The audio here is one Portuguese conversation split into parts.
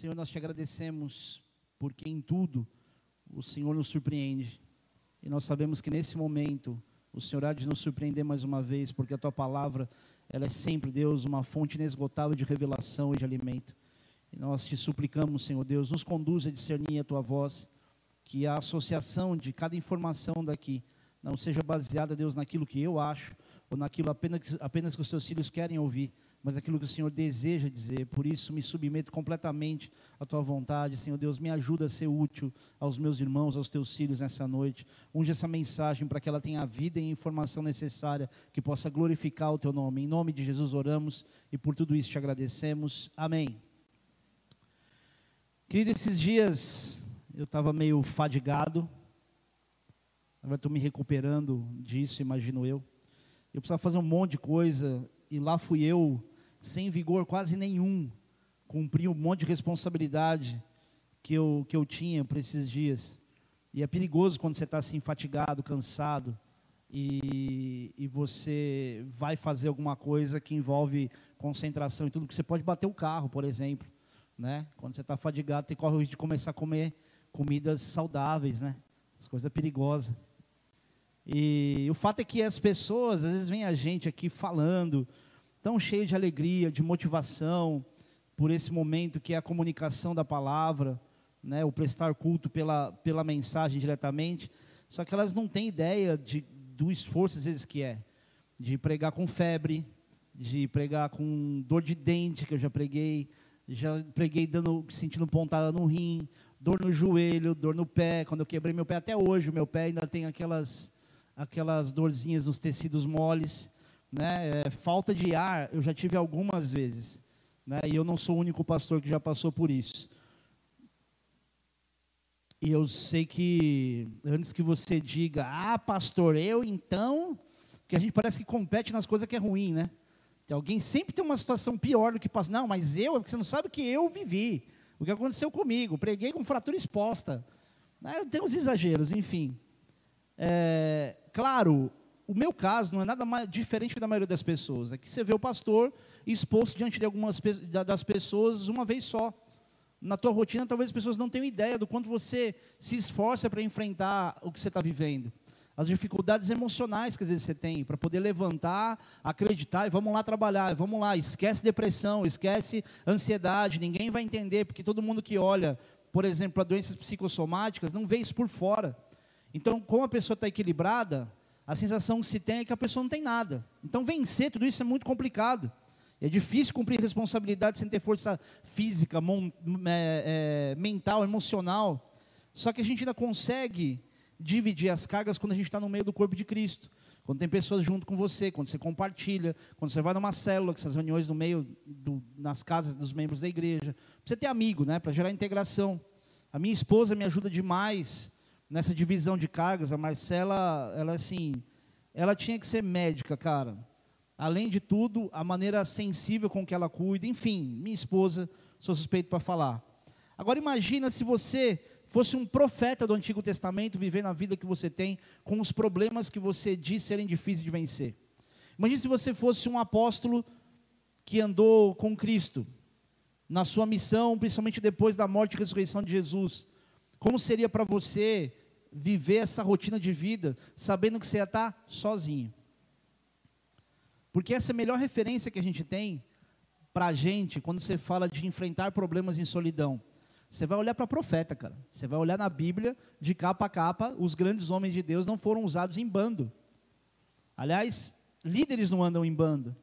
Senhor, nós te agradecemos porque em tudo o Senhor nos surpreende. E nós sabemos que nesse momento o Senhor há de nos surpreender mais uma vez, porque a tua palavra, ela é sempre, Deus, uma fonte inesgotável de revelação e de alimento. E nós te suplicamos, Senhor Deus, nos conduza a discernir a tua voz, que a associação de cada informação daqui não seja baseada, Deus, naquilo que eu acho, ou naquilo apenas, apenas que os teus filhos querem ouvir, mas aquilo que o Senhor deseja dizer. Por isso, me submeto completamente à tua vontade. Senhor Deus, me ajuda a ser útil aos meus irmãos, aos teus filhos nessa noite. Unge essa mensagem para que ela tenha a vida e a informação necessária que possa glorificar o teu nome. Em nome de Jesus oramos e por tudo isso te agradecemos. Amém. Querido, esses dias eu estava meio fadigado. Agora estou me recuperando disso, imagino eu. Eu precisava fazer um monte de coisa e lá fui eu sem vigor quase nenhum, cumpri um monte de responsabilidade que eu, que eu tinha para esses dias. E é perigoso quando você está assim, fatigado, cansado, e, e você vai fazer alguma coisa que envolve concentração e tudo, porque você pode bater o carro, por exemplo. Né? Quando você está fadigado, tem corre o risco de começar a comer comidas saudáveis, né? As coisas perigosas. E o fato é que as pessoas, às vezes, vem a gente aqui falando, tão cheio de alegria, de motivação, por esse momento que é a comunicação da palavra, né, o prestar culto pela, pela mensagem diretamente, só que elas não têm ideia de, do esforço às vezes que é, de pregar com febre, de pregar com dor de dente, que eu já preguei, já preguei dando, sentindo pontada no rim, dor no joelho, dor no pé, quando eu quebrei meu pé, até hoje o meu pé ainda tem aquelas, aquelas dorzinhas nos tecidos moles, né? É, falta de ar, eu já tive algumas vezes. Né? E eu não sou o único pastor que já passou por isso. E eu sei que, antes que você diga, ah, pastor, eu então. que a gente parece que compete nas coisas que é ruim, né? Tem alguém sempre tem uma situação pior do que pastor. Não, mas eu, porque você não sabe o que eu vivi. O que aconteceu comigo. Preguei com fratura exposta. Né? Tem uns exageros, enfim. É, claro, o meu caso não é nada mais diferente da maioria das pessoas. É que você vê o pastor exposto diante de algumas das pessoas uma vez só. Na tua rotina, talvez as pessoas não tenham ideia do quanto você se esforça para enfrentar o que você está vivendo. As dificuldades emocionais que às vezes você tem para poder levantar, acreditar e vamos lá trabalhar, vamos lá, esquece depressão, esquece ansiedade, ninguém vai entender, porque todo mundo que olha, por exemplo, para doenças psicossomáticas, não vê isso por fora. Então, como a pessoa está equilibrada, a sensação que se tem é que a pessoa não tem nada. Então, vencer tudo isso é muito complicado. É difícil cumprir responsabilidade sem ter força física, mon, é, é, mental, emocional. Só que a gente ainda consegue dividir as cargas quando a gente está no meio do corpo de Cristo. Quando tem pessoas junto com você, quando você compartilha, quando você vai numa célula, essas reuniões no meio, do, nas casas dos membros da igreja. Precisa ter amigo, né, para gerar integração. A minha esposa me ajuda demais nessa divisão de cargas, a Marcela, ela assim, ela tinha que ser médica, cara. Além de tudo, a maneira sensível com que ela cuida, enfim, minha esposa, sou suspeito para falar. Agora imagina se você fosse um profeta do Antigo Testamento vivendo a vida que você tem com os problemas que você diz serem difíceis de vencer. Imagina se você fosse um apóstolo que andou com Cristo na sua missão, principalmente depois da morte e ressurreição de Jesus. Como seria para você viver essa rotina de vida sabendo que você ia estar sozinho. Porque essa é a melhor referência que a gente tem para a gente quando você fala de enfrentar problemas em solidão. Você vai olhar para profeta, cara. Você vai olhar na Bíblia, de capa a capa, os grandes homens de Deus não foram usados em bando. Aliás, líderes não andam em bando.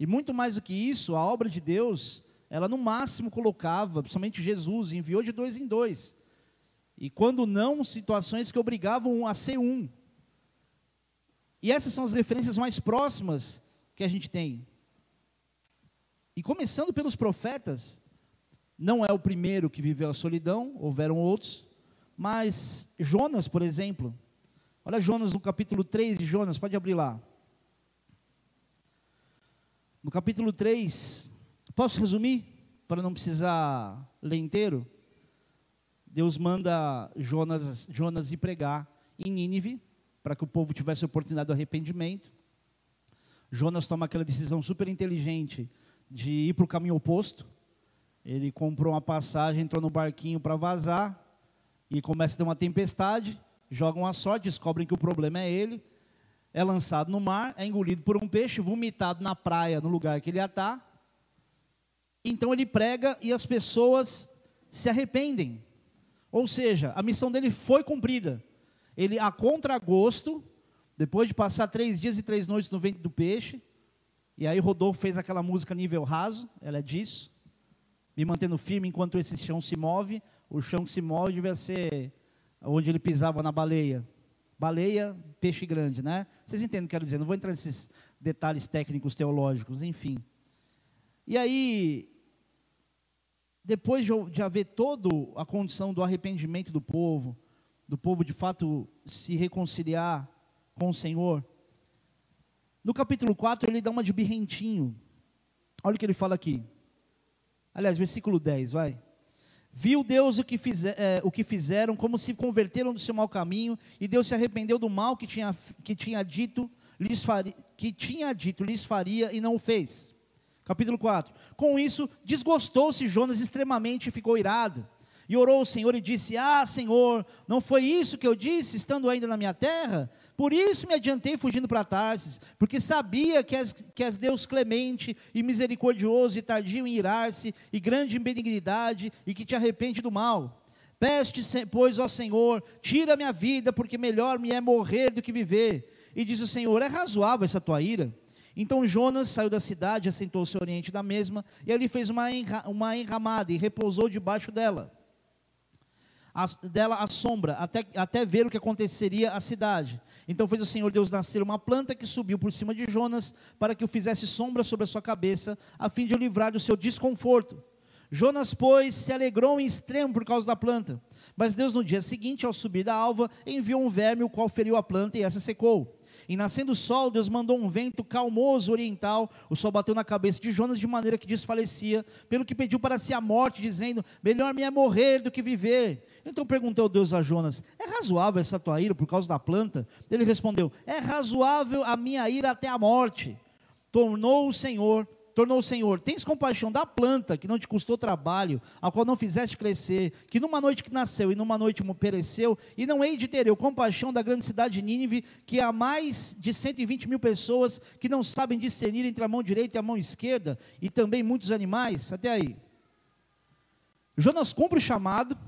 E muito mais do que isso, a obra de Deus, ela no máximo colocava, principalmente Jesus, enviou de dois em dois. E quando não, situações que obrigavam a ser um. E essas são as referências mais próximas que a gente tem. E começando pelos profetas, não é o primeiro que viveu a solidão, houveram outros, mas Jonas, por exemplo, olha Jonas no capítulo 3 de Jonas, pode abrir lá. No capítulo 3, posso resumir, para não precisar ler inteiro? Deus manda Jonas, Jonas ir pregar em Nínive, para que o povo tivesse oportunidade de arrependimento. Jonas toma aquela decisão super inteligente de ir para o caminho oposto. Ele comprou uma passagem, entrou no barquinho para vazar, e começa a ter uma tempestade, jogam a sorte, descobrem que o problema é ele, é lançado no mar, é engolido por um peixe, vomitado na praia, no lugar que ele estar. Então ele prega e as pessoas se arrependem. Ou seja, a missão dele foi cumprida. Ele, a contragosto, depois de passar três dias e três noites no ventre do peixe, e aí Rodolfo fez aquela música nível raso, ela é disso, me mantendo firme enquanto esse chão se move, o chão que se move devia ser onde ele pisava na baleia. Baleia, peixe grande, né? Vocês entendem o que eu quero dizer? Não vou entrar nesses detalhes técnicos teológicos, enfim. E aí, depois de, haver toda a condição do arrependimento do povo, do povo de fato se reconciliar com o Senhor, no capítulo 4 ele dá uma de birrentinho. Olha o que ele fala aqui. Aliás, versículo 10, vai. Viu Deus o que, fizer, é, o que fizeram, como se converteram do seu mau caminho, e Deus se arrependeu do mal que tinha, que tinha dito, lhes faria, que tinha dito lhes faria e não o fez. Capítulo 4. Com isso, desgostou-se Jonas extremamente e ficou irado. E orou ao Senhor e disse: Ah, Senhor, não foi isso que eu disse, estando ainda na minha terra? Por isso me adiantei fugindo para Tarsis, porque sabia que és, que és Deus clemente e misericordioso e tardio em irar-se, e grande em benignidade, e que te arrepende do mal. Peste, pois, ó Senhor, tira minha vida, porque melhor me é morrer do que viver. E diz o Senhor: É razoável essa tua ira? Então Jonas saiu da cidade, assentou-se ao oriente da mesma, e ali fez uma, enra, uma enramada e repousou debaixo dela. A, dela a sombra, até, até ver o que aconteceria à cidade. Então fez o Senhor Deus nascer uma planta que subiu por cima de Jonas, para que o fizesse sombra sobre a sua cabeça, a fim de o livrar do seu desconforto. Jonas, pois, se alegrou em extremo por causa da planta. Mas Deus, no dia seguinte, ao subir da alva, enviou um verme, o qual feriu a planta, e essa secou. E nascendo o sol, Deus mandou um vento calmoso oriental. O sol bateu na cabeça de Jonas de maneira que desfalecia, pelo que pediu para si a morte, dizendo: Melhor me é morrer do que viver. Então perguntou Deus a Jonas: É razoável essa tua ira por causa da planta? Ele respondeu: É razoável a minha ira até a morte. Tornou o Senhor tornou o Senhor, tens compaixão da planta que não te custou trabalho, a qual não fizeste crescer, que numa noite que nasceu e numa noite pereceu, e não hei de ter eu compaixão da grande cidade de Nínive, que há mais de 120 mil pessoas que não sabem discernir entre a mão direita e a mão esquerda, e também muitos animais, até aí. Jonas cumpre o chamado,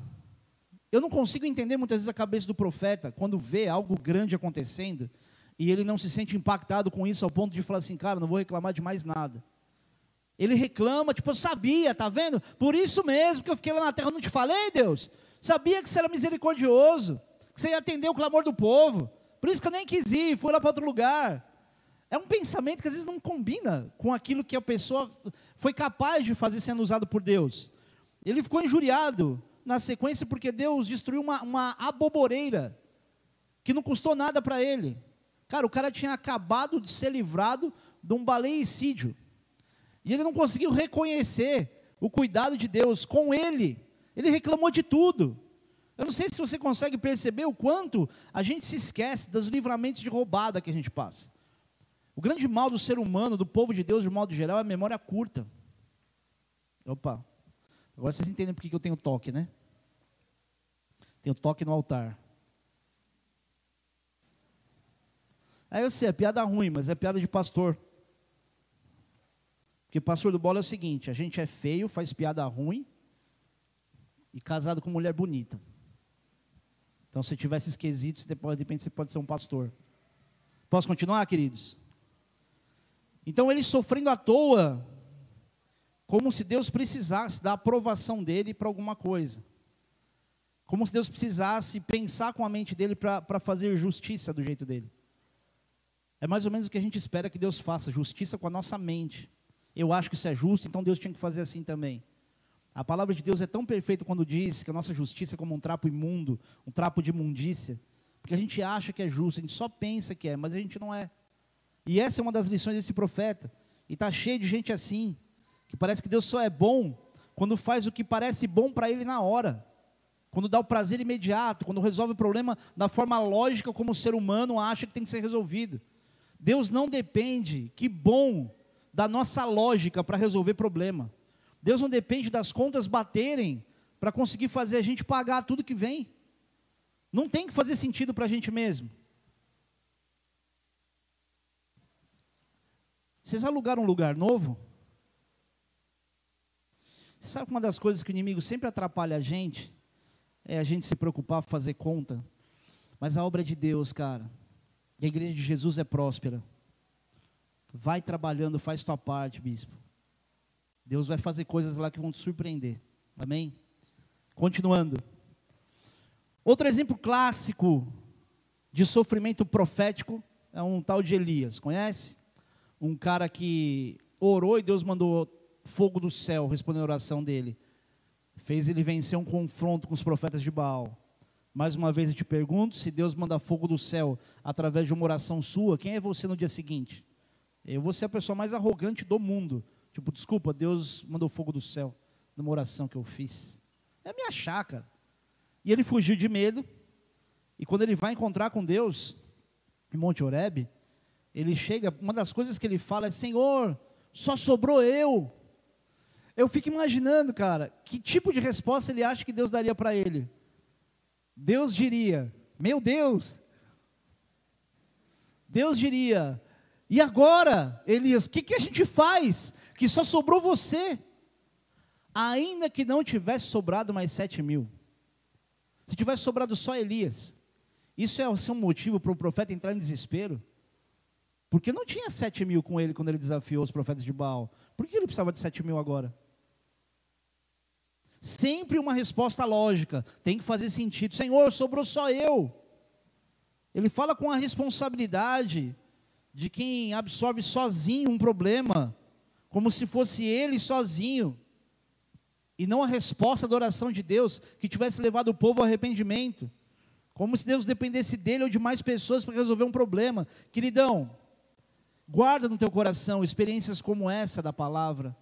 eu não consigo entender muitas vezes a cabeça do profeta, quando vê algo grande acontecendo, e ele não se sente impactado com isso ao ponto de falar assim, cara, não vou reclamar de mais nada. Ele reclama, tipo, eu sabia, tá vendo? Por isso mesmo que eu fiquei lá na terra, não te falei, Deus? Sabia que você era misericordioso, que você ia atender o clamor do povo. Por isso que eu nem quis ir, fui lá para outro lugar. É um pensamento que às vezes não combina com aquilo que a pessoa foi capaz de fazer sendo usado por Deus. Ele ficou injuriado na sequência porque Deus destruiu uma, uma aboboreira que não custou nada para ele. Cara, o cara tinha acabado de ser livrado de um baleicídio. E ele não conseguiu reconhecer o cuidado de Deus com ele. Ele reclamou de tudo. Eu não sei se você consegue perceber o quanto a gente se esquece dos livramentos de roubada que a gente passa. O grande mal do ser humano, do povo de Deus de modo geral, é a memória curta. Opa, agora vocês entendem por que eu tenho toque, né? Tenho toque no altar. Aí eu sei, é piada ruim, mas é piada de pastor. Porque pastor do bola é o seguinte: a gente é feio, faz piada ruim e casado com mulher bonita. Então, se tiver esses quesitos, depois, de repente você pode ser um pastor. Posso continuar, queridos? Então, ele sofrendo à toa, como se Deus precisasse da aprovação dele para alguma coisa. Como se Deus precisasse pensar com a mente dele para fazer justiça do jeito dele. É mais ou menos o que a gente espera que Deus faça, justiça com a nossa mente eu acho que isso é justo, então Deus tinha que fazer assim também. A palavra de Deus é tão perfeita quando diz que a nossa justiça é como um trapo imundo, um trapo de imundícia, porque a gente acha que é justo, a gente só pensa que é, mas a gente não é. E essa é uma das lições desse profeta. E está cheio de gente assim, que parece que Deus só é bom quando faz o que parece bom para ele na hora, quando dá o prazer imediato, quando resolve o problema da forma lógica como o ser humano acha que tem que ser resolvido. Deus não depende, que bom, da nossa lógica para resolver problema. Deus não depende das contas baterem para conseguir fazer a gente pagar tudo que vem. Não tem que fazer sentido para a gente mesmo. Vocês alugaram um lugar novo? Você sabe que uma das coisas que o inimigo sempre atrapalha a gente é a gente se preocupar, fazer conta. Mas a obra de Deus, cara. E a igreja de Jesus é próspera. Vai trabalhando, faz tua parte, bispo. Deus vai fazer coisas lá que vão te surpreender. Amém? Continuando. Outro exemplo clássico de sofrimento profético é um tal de Elias. Conhece? Um cara que orou e Deus mandou fogo do céu respondendo a oração dele. Fez ele vencer um confronto com os profetas de Baal. Mais uma vez eu te pergunto: se Deus manda fogo do céu através de uma oração sua, quem é você no dia seguinte? Eu vou ser a pessoa mais arrogante do mundo. Tipo, desculpa, Deus mandou fogo do céu numa oração que eu fiz. É minha chácara. E ele fugiu de medo. E quando ele vai encontrar com Deus, em Monte Oreb, ele chega, uma das coisas que ele fala é: Senhor, só sobrou eu. Eu fico imaginando, cara, que tipo de resposta ele acha que Deus daria para ele. Deus diria: Meu Deus. Deus diria: E agora, Elias, o que, que a gente faz? Que só sobrou você. Ainda que não tivesse sobrado mais sete mil. Se tivesse sobrado só Elias. Isso é um motivo para o profeta entrar em desespero? Porque não tinha sete mil com ele quando ele desafiou os profetas de Baal. Por que ele precisava de sete mil agora? Sempre uma resposta lógica, tem que fazer sentido. Senhor, sobrou só eu. Ele fala com a responsabilidade de quem absorve sozinho um problema, como se fosse ele sozinho, e não a resposta da oração de Deus que tivesse levado o povo ao arrependimento, como se Deus dependesse dele ou de mais pessoas para resolver um problema. Queridão, guarda no teu coração experiências como essa da palavra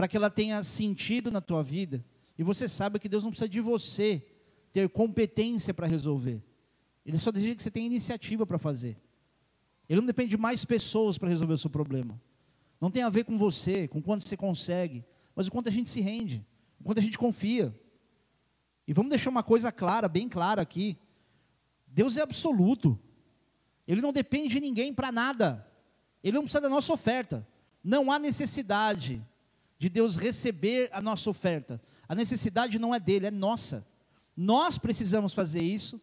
para que ela tenha sentido na tua vida, e você saiba que Deus não precisa de você ter competência para resolver. Ele só deseja que você tenha iniciativa para fazer. Ele não depende de mais pessoas para resolver o seu problema. Não tem a ver com você, com quanto você consegue, mas o quanto a gente se rende, o quanto a gente confia. E vamos deixar uma coisa clara, bem clara aqui. Deus é absoluto. Ele não depende de ninguém para nada. Ele não precisa da nossa oferta. Não há necessidade de Deus receber a nossa oferta. A necessidade não é dele, é nossa. Nós precisamos fazer isso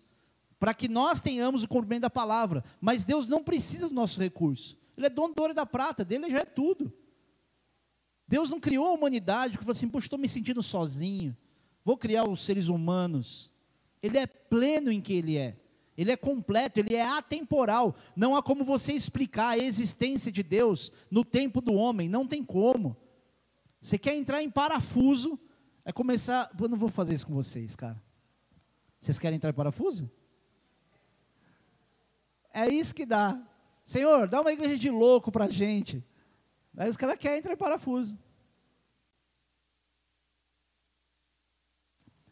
para que nós tenhamos o cumprimento da palavra. Mas Deus não precisa do nosso recurso. Ele é dono do ouro e da prata, dele já é tudo. Deus não criou a humanidade que falou assim, poxa, estou me sentindo sozinho, vou criar os seres humanos. Ele é pleno em que ele é. Ele é completo, ele é atemporal. Não há como você explicar a existência de Deus no tempo do homem, não tem como. Você quer entrar em parafuso, é começar. Eu não vou fazer isso com vocês, cara. Vocês querem entrar em parafuso? É isso que dá. Senhor, dá uma igreja de louco para a gente. Aí os caras querem entrar em parafuso.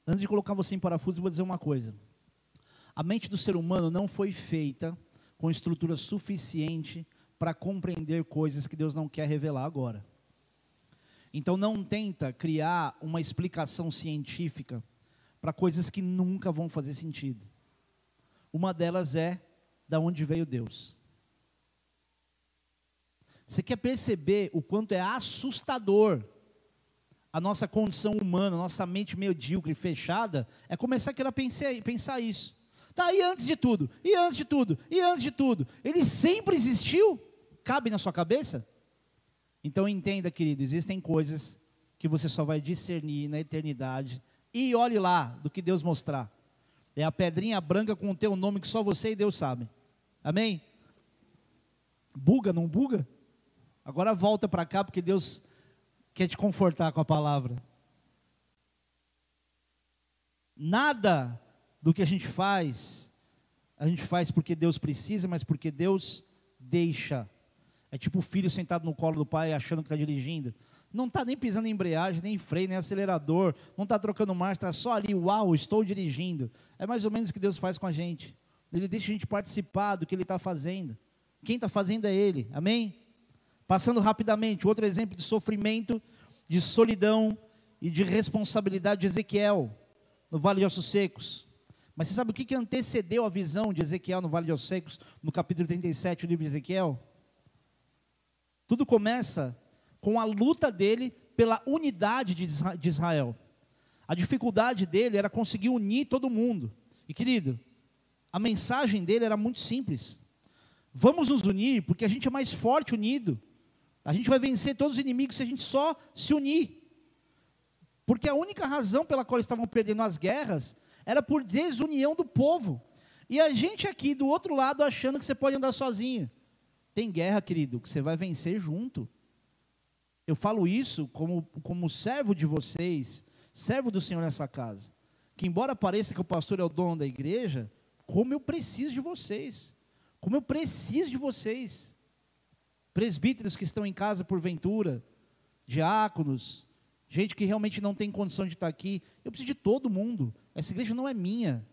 Antes de colocar você em parafuso, eu vou dizer uma coisa. A mente do ser humano não foi feita com estrutura suficiente para compreender coisas que Deus não quer revelar agora. Então não tenta criar uma explicação científica para coisas que nunca vão fazer sentido. Uma delas é da onde veio Deus. Você quer perceber o quanto é assustador a nossa condição humana, nossa mente medíocre e fechada, é começar a querer pensar, pensar isso. Tá, e antes de tudo, e antes de tudo, e antes de tudo, ele sempre existiu? Cabe na sua cabeça? Então entenda, querido, existem coisas que você só vai discernir na eternidade. E olhe lá do que Deus mostrar. É a pedrinha branca com o teu nome que só você e Deus sabem. Amém? Buga, não buga? Agora volta para cá porque Deus quer te confortar com a palavra. Nada do que a gente faz, a gente faz porque Deus precisa, mas porque Deus deixa. É tipo o filho sentado no colo do pai achando que está dirigindo. Não está nem pisando em embreagem, nem em freio, nem acelerador. Não está trocando marcha, está só ali, uau, estou dirigindo. É mais ou menos o que Deus faz com a gente. Ele deixa a gente participar do que Ele está fazendo. Quem está fazendo é Ele. Amém? Passando rapidamente, outro exemplo de sofrimento de solidão e de responsabilidade de Ezequiel no Vale de Ossos Secos. Mas você sabe o que, que antecedeu a visão de Ezequiel no Vale de Ossos Secos, no capítulo 37 do livro de Ezequiel? Tudo começa com a luta dele pela unidade de Israel. A dificuldade dele era conseguir unir todo mundo. E querido, a mensagem dele era muito simples. Vamos nos unir porque a gente é mais forte unido. A gente vai vencer todos os inimigos se a gente só se unir. Porque a única razão pela qual estavam perdendo as guerras era por desunião do povo. E a gente aqui do outro lado achando que você pode andar sozinho. Tem guerra, querido, que você vai vencer junto. Eu falo isso como, como servo de vocês, servo do Senhor nessa casa. Que embora pareça que o pastor é o dono da igreja, como eu preciso de vocês. Como eu preciso de vocês presbíteros que estão em casa porventura, diáconos, gente que realmente não tem condição de estar aqui. Eu preciso de todo mundo. Essa igreja não é minha.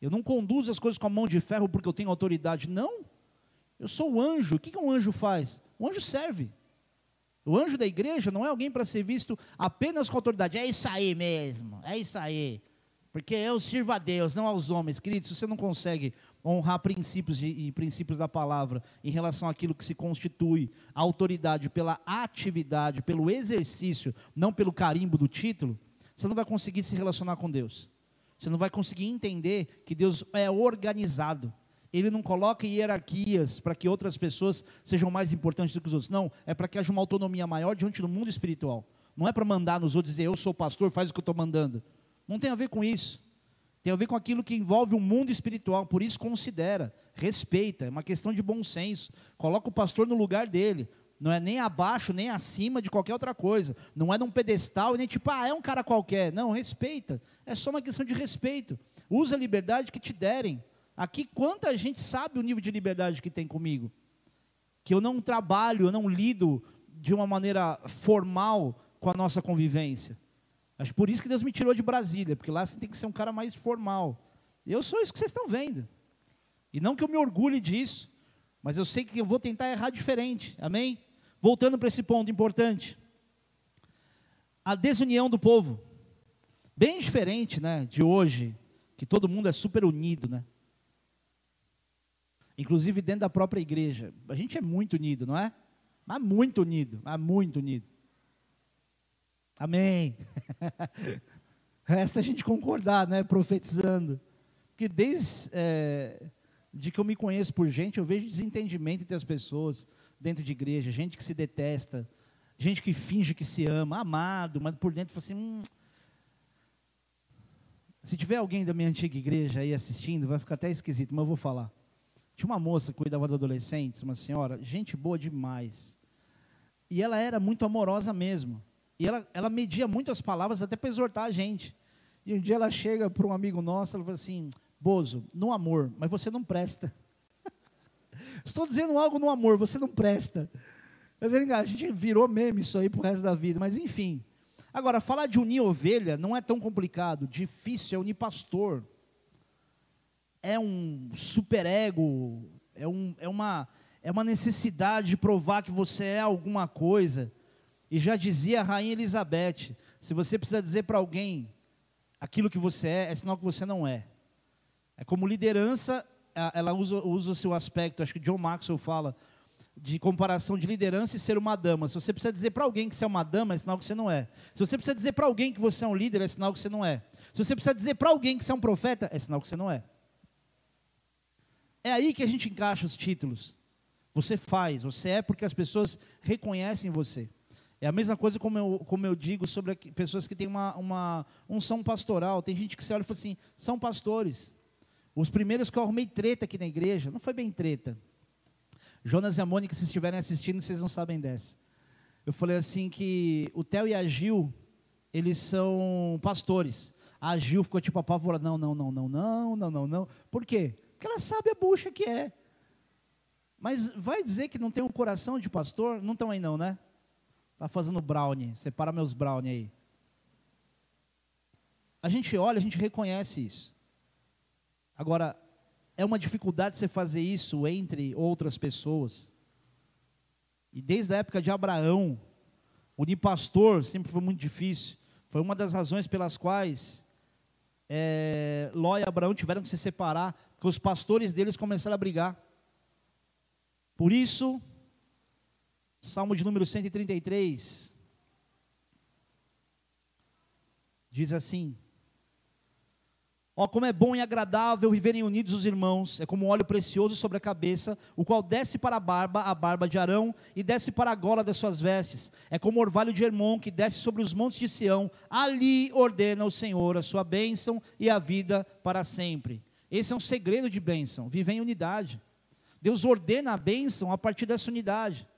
Eu não conduzo as coisas com a mão de ferro porque eu tenho autoridade. Não. Eu sou o anjo. O que, um anjo faz? O anjo serve. O anjo da igreja não é alguém para ser visto apenas com autoridade. É isso aí mesmo. É isso aí. Porque eu sirvo a Deus, não aos homens. Querido, se você não consegue honrar princípios e, e princípios da palavra em relação àquilo que se constitui a autoridade pela atividade, pelo exercício, não pelo carimbo do título, você não vai conseguir se relacionar com Deus. Você não vai conseguir entender que Deus é organizado. Ele não coloca hierarquias para que outras pessoas sejam mais importantes do que os outros. Não, é para que haja uma autonomia maior diante do mundo espiritual. Não é para mandar nos outros dizer, eu sou pastor, faz o que eu estou mandando. Não tem a ver com isso. Tem a ver com aquilo que envolve o mundo espiritual, por isso considera, respeita, é uma questão de bom senso. Coloca o pastor no lugar dele. Não é nem abaixo, nem acima de qualquer outra coisa. Não é num pedestal, nem tipo, ah, é um cara qualquer. Não, respeita. É só uma questão de respeito. Usa a liberdade que te derem. Aqui, quanta gente sabe o nível de liberdade que tem comigo? Que eu não trabalho, eu não lido de uma maneira formal com a nossa convivência. Acho por isso que Deus me tirou de Brasília, porque lá você tem que ser um cara mais formal. Eu sou isso que vocês estão vendo. E não que eu me orgulhe disso, mas eu sei que eu vou tentar errar diferente. Amém? Voltando para esse ponto importante. A desunião do povo. Bem diferente, né, de hoje, que todo mundo é super unido, né? Inclusive dentro da própria igreja. A gente é muito unido, não é? Mas muito unido, mas muito unido. Amém. Resta a gente concordar, né? Profetizando. Porque desde é, de que eu me conheço por gente, eu vejo desentendimento entre as pessoas dentro de igreja, gente que se detesta, gente que finge que se ama, amado, mas por dentro fala assim. Hum. Se tiver alguém da minha antiga igreja aí assistindo, vai ficar até esquisito, mas eu vou falar. Tinha uma moça que cuidava de adolescentes, uma senhora, gente boa demais. E ela era muito amorosa mesmo. E ela, ela media muito as palavras até para exortar a gente. E um dia ela chega para um amigo nosso, ela fala assim, Bozo, no amor, mas você não presta. Estou dizendo algo no amor, você não presta. A gente virou meme isso aí para o resto da vida, mas enfim. Agora, falar de unir ovelha não é tão complicado, difícil é unir pastor. É um superego, é, um, é, uma, é uma necessidade de provar que você é alguma coisa. E já dizia a rainha Elizabeth: se você precisa dizer para alguém aquilo que você é, é sinal que você não é. É como liderança, ela usa, usa o seu aspecto, acho que John Maxwell fala, de comparação de liderança e ser uma dama. Se você precisa dizer para alguém que você é uma dama, é sinal que você não é. Se você precisa dizer para alguém que você é um líder, é sinal que você não é. Se você precisa dizer para alguém que você é um profeta, é sinal que você não é. É aí que a gente encaixa os títulos. Você faz, você é porque as pessoas reconhecem você. É a mesma coisa como eu, como eu digo sobre pessoas que têm uma, uma unção pastoral. Tem gente que se olha e fala assim, são pastores. Os primeiros que eu arrumei treta aqui na igreja, não foi bem treta. Jonas e a Mônica, se estiverem assistindo, vocês não sabem dessa. Eu falei assim que o Theo e a Gil, eles são pastores. A Gil ficou tipo apavorada, não, não, não, não, não, não, não, não. Por quê? Porque ela sabe a bucha que é. Mas vai dizer que não tem um coração de pastor? Não estão aí não, né? Está fazendo brownie. Separa meus brownie aí. A gente olha, a gente reconhece isso. Agora, é uma dificuldade você fazer isso entre outras pessoas. E desde a época de Abraão, Unir pastor sempre foi muito difícil. Foi uma das razões pelas quais é, Ló e Abraão tiveram que se separar, porque os pastores deles começaram a brigar. Por isso, Salmo de número 133 diz assim: Ó, oh, como é bom e agradável viverem unidos os irmãos, é como óleo precioso sobre a cabeça, o qual desce para a barba, a barba de Arão, e desce para a gola das suas vestes. É como orvalho de Hermon, que desce sobre os montes de Sião, ali ordena o Senhor a sua bênção e a vida para sempre. Esse é um segredo de bênção, viver em unidade. Deus ordena a bênção a partir dessa unidade.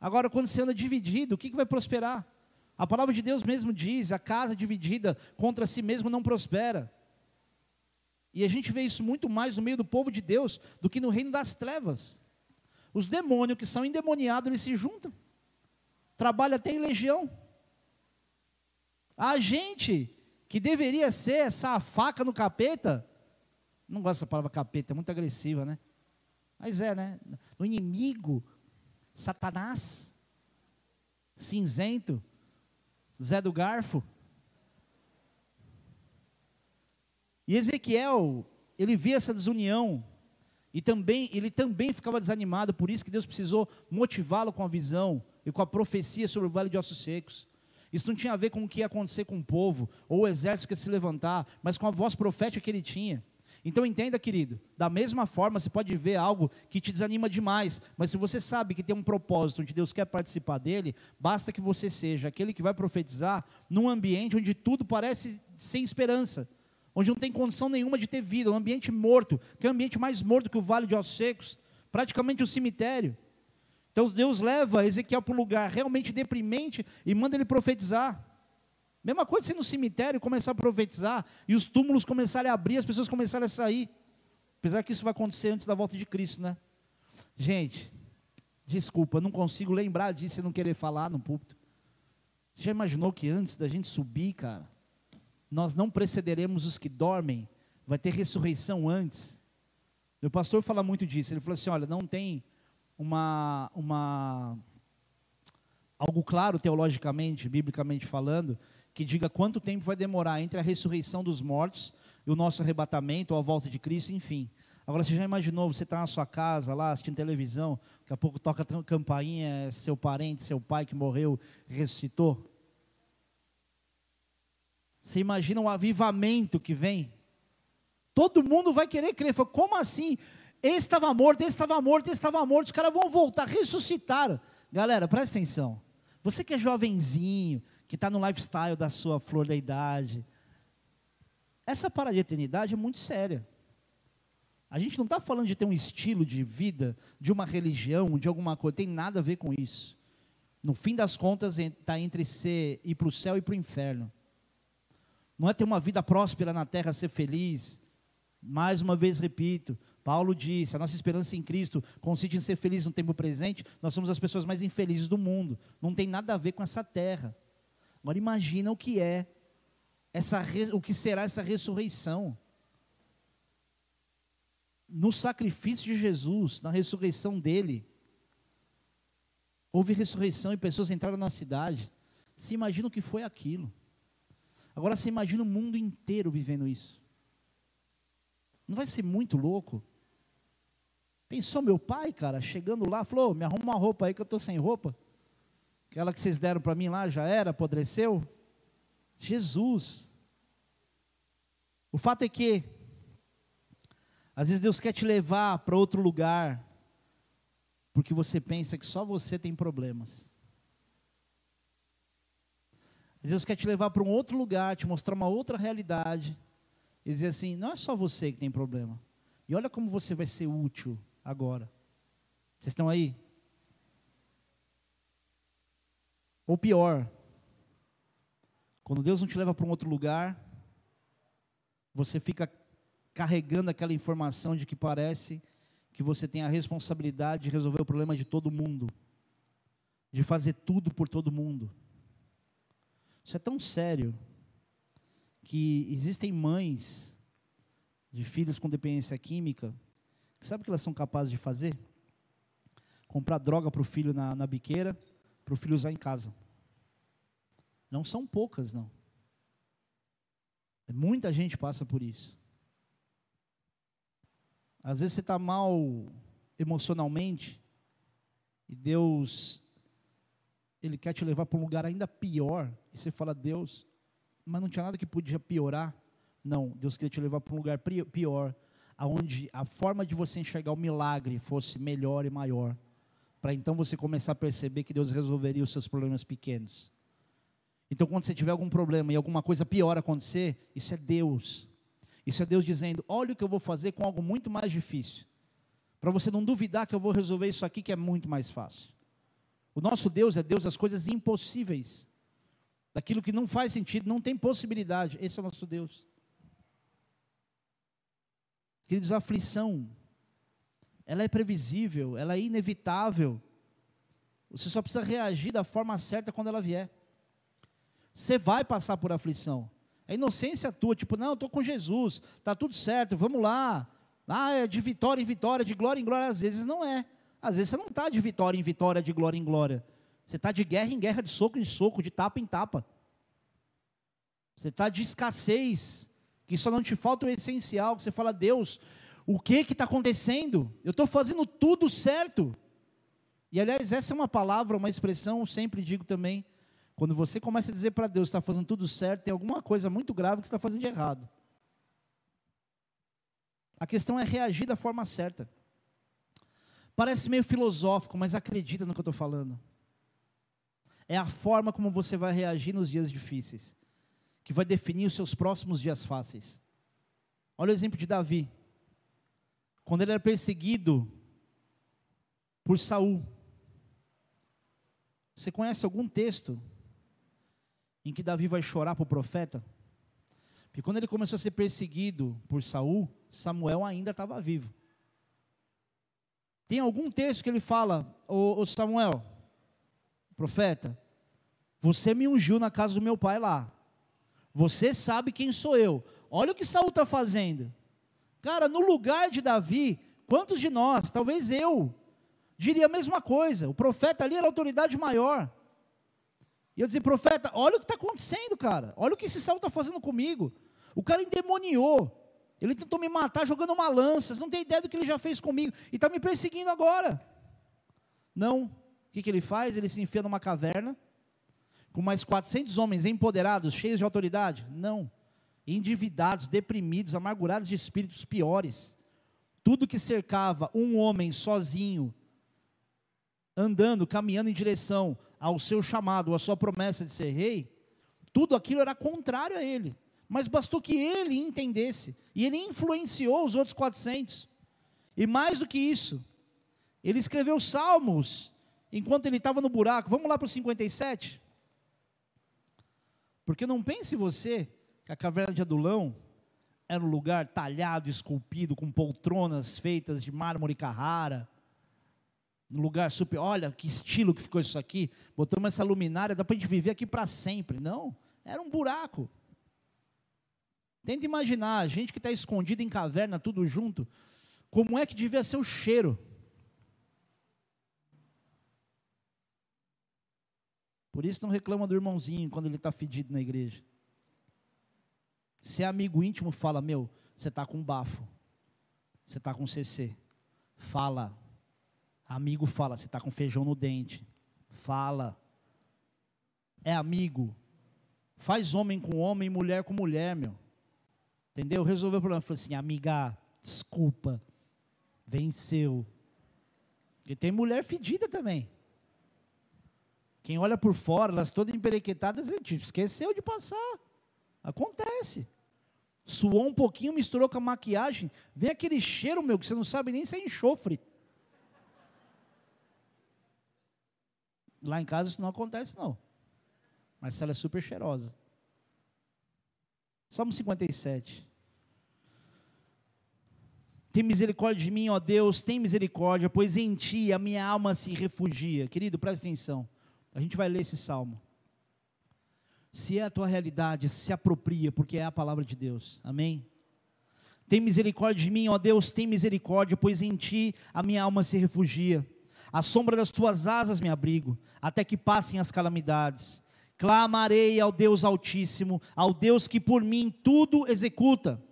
Agora, quando você anda dividido, o que, que vai prosperar? A palavra de Deus mesmo diz: a casa dividida contra si mesmo não prospera. E a gente vê isso muito mais no meio do povo de Deus do que no reino das trevas. Os demônios que são endemoniados, eles se juntam. Trabalha até em legião. A gente que deveria ser essa faca no capeta, não gosto dessa palavra capeta, é muito agressiva, né? Mas é, né? O inimigo, Satanás, cinzento, Zé do Garfo, E Ezequiel, ele via essa desunião e também ele também ficava desanimado, por isso que Deus precisou motivá-lo com a visão e com a profecia sobre o vale de ossos secos. Isso não tinha a ver com o que ia acontecer com o povo ou o exército que ia se levantar, mas com a voz profética que ele tinha. Então entenda, querido, da mesma forma você pode ver algo que te desanima demais, mas se você sabe que tem um propósito onde Deus quer participar dele, basta que você seja aquele que vai profetizar num ambiente onde tudo parece sem esperança onde não tem condição nenhuma de ter vida, um ambiente morto, que é o ambiente mais morto que o vale de ossos secos, praticamente um cemitério. Então Deus leva Ezequiel para um lugar realmente deprimente e manda ele profetizar. Mesma coisa se no cemitério começar a profetizar e os túmulos começarem a abrir, as pessoas começarem a sair. Apesar que isso vai acontecer antes da volta de Cristo, né? Gente, desculpa, não consigo lembrar disso e não querer falar no púlpito. Você já imaginou que antes da gente subir, cara, nós não precederemos os que dormem, vai ter ressurreição antes. Meu pastor fala muito disso. Ele falou assim: olha, não tem uma, uma algo claro teologicamente, biblicamente falando, que diga quanto tempo vai demorar entre a ressurreição dos mortos e o nosso arrebatamento ou a volta de Cristo, enfim. Agora, você já imaginou, você está na sua casa lá assistindo televisão, daqui a pouco toca campainha, é seu parente, seu pai que morreu, ressuscitou? Você imagina o avivamento que vem? Todo mundo vai querer crer. Fala, como assim? Esse estava morto, esse estava morto, esse estava morto. Os caras vão voltar, ressuscitaram. Galera, presta atenção. Você que é jovenzinho, que está no lifestyle da sua flor da idade, essa parada de eternidade é muito séria. A gente não está falando de ter um estilo de vida, de uma religião, de alguma coisa, tem nada a ver com isso. No fim das contas, está entre ser ir para o céu e para o inferno não é ter uma vida próspera na terra, ser feliz. Mais uma vez repito, Paulo disse: a nossa esperança em Cristo consiste em ser feliz no tempo presente. Nós somos as pessoas mais infelizes do mundo. Não tem nada a ver com essa terra. Agora imagina o que é essa, o que será essa ressurreição. No sacrifício de Jesus, na ressurreição dele, houve ressurreição e pessoas entraram na cidade. Se imagina o que foi aquilo. Agora você imagina o mundo inteiro vivendo isso. Não vai ser muito louco? Pensou meu pai, cara, chegando lá, falou: me arruma uma roupa aí que eu estou sem roupa. Aquela que vocês deram para mim lá já era, apodreceu. Jesus. O fato é que, às vezes Deus quer te levar para outro lugar, porque você pensa que só você tem problemas. Deus quer te levar para um outro lugar, te mostrar uma outra realidade. E dizer assim: não é só você que tem problema. E olha como você vai ser útil agora. Vocês estão aí? Ou pior, quando Deus não te leva para um outro lugar, você fica carregando aquela informação de que parece que você tem a responsabilidade de resolver o problema de todo mundo, de fazer tudo por todo mundo. Isso é tão sério que existem mães de filhos com dependência química que sabe o que elas são capazes de fazer? Comprar droga para o filho na, na biqueira, para o filho usar em casa. Não são poucas, não. Muita gente passa por isso. Às vezes você está mal emocionalmente e Deus, Ele quer te levar para um lugar ainda pior. E você fala, Deus, mas não tinha nada que podia piorar. Não, Deus queria te levar para um lugar pior, aonde a forma de você enxergar o milagre fosse melhor e maior, para então você começar a perceber que Deus resolveria os seus problemas pequenos. Então, quando você tiver algum problema e alguma coisa pior acontecer, isso é Deus. Isso é Deus dizendo: olha o que eu vou fazer com algo muito mais difícil. Para você não duvidar que eu vou resolver isso aqui que é muito mais fácil. O nosso Deus é Deus das coisas impossíveis. Daquilo que não faz sentido, não tem possibilidade. Esse é o nosso Deus. Queridos, a aflição, ela é previsível, ela é inevitável. Você só precisa reagir da forma certa quando ela vier. Você vai passar por aflição. É inocência tua, tipo, não, estou com Jesus, está tudo certo, vamos lá. Ah, é de vitória em vitória, de glória em glória. Às vezes não é. Às vezes você não está de vitória em vitória, de glória em glória. Você está de guerra em guerra, de soco em soco, de tapa em tapa. Você está de escassez, que só não te falta o essencial, que você fala, Deus, o que que está acontecendo? Eu estou fazendo tudo certo. E aliás, essa é uma palavra, uma expressão, sempre digo também, quando você começa a dizer para Deus está fazendo tudo certo, tem alguma coisa muito grave que está fazendo de errado. A questão é reagir da forma certa. Parece meio filosófico, mas acredita no que eu estou falando. É a forma como você vai reagir nos dias difíceis, que vai definir os seus próximos dias fáceis. Olha o exemplo de Davi. Quando ele era perseguido por Saul. Você conhece algum texto em que Davi vai chorar para o profeta? Porque quando ele começou a ser perseguido por Saul, Samuel ainda estava vivo. Tem algum texto que ele fala, ô, ô Samuel, profeta, você me ungiu na casa do meu pai lá. Você sabe quem sou eu. Olha o que Saul está fazendo. Cara, no lugar de Davi, quantos de nós, talvez eu, diria a mesma coisa. O profeta ali era a autoridade maior. E eu dizia, profeta, olha o que está acontecendo, cara. Olha o que esse Saul está fazendo comigo. O cara endemoniou. Ele tentou me matar jogando uma lança. Você não tem ideia do que ele já fez comigo. E está me perseguindo agora. Não. O que, que ele faz? Ele se enfia numa caverna, com mais 400 homens empoderados, cheios de autoridade. Não. Endividados, deprimidos, amargurados de espíritos piores. Tudo que cercava um homem sozinho, andando, caminhando em direção ao seu chamado, à sua promessa de ser rei, tudo aquilo era contrário a ele. Mas bastou que ele entendesse, e ele influenciou os outros 400. E mais do que isso, ele escreveu salmos enquanto ele estava no buraco. Vamos lá para o 57? Porque não pense você que a caverna de Adulão era um lugar talhado, esculpido, com poltronas feitas de mármore Carrara, lugar super, olha que estilo que ficou isso aqui, botamos essa luminária, dá para a gente viver aqui para sempre. Não, era um buraco. Tenta imaginar, a gente que está escondido em caverna, tudo junto, como é que devia ser o cheiro? Por isso não reclama do irmãozinho quando ele está fedido na igreja. Se é amigo íntimo, fala, meu, você está com bafo, você está com CC. Fala, Amigo fala, você está com feijão no dente. Fala. É amigo. Faz homem com homem, mulher com mulher, meu. Entendeu? Resolveu o problema. Falou assim, amiga, desculpa. Venceu. Porque tem mulher fedida também. Quem olha por fora, elas todas emperequetadas, esqueceu de passar. Acontece. Suou um pouquinho, misturou com a maquiagem. Vem aquele cheiro, meu, que você não sabe nem se é enxofre. Lá em casa isso não acontece, não. Marcela é super cheirosa. Salmo 57. Tem misericórdia de mim, ó Deus, tem misericórdia, pois em ti a minha alma se refugia. Querido, presta atenção. A gente vai ler esse salmo. Se é a tua realidade, se apropria, porque é a palavra de Deus. Amém? Tem misericórdia de mim, ó Deus, tem misericórdia, pois em ti a minha alma se refugia. À sombra das tuas asas me abrigo, até que passem as calamidades. Clamarei ao Deus Altíssimo, ao Deus que por mim tudo executa.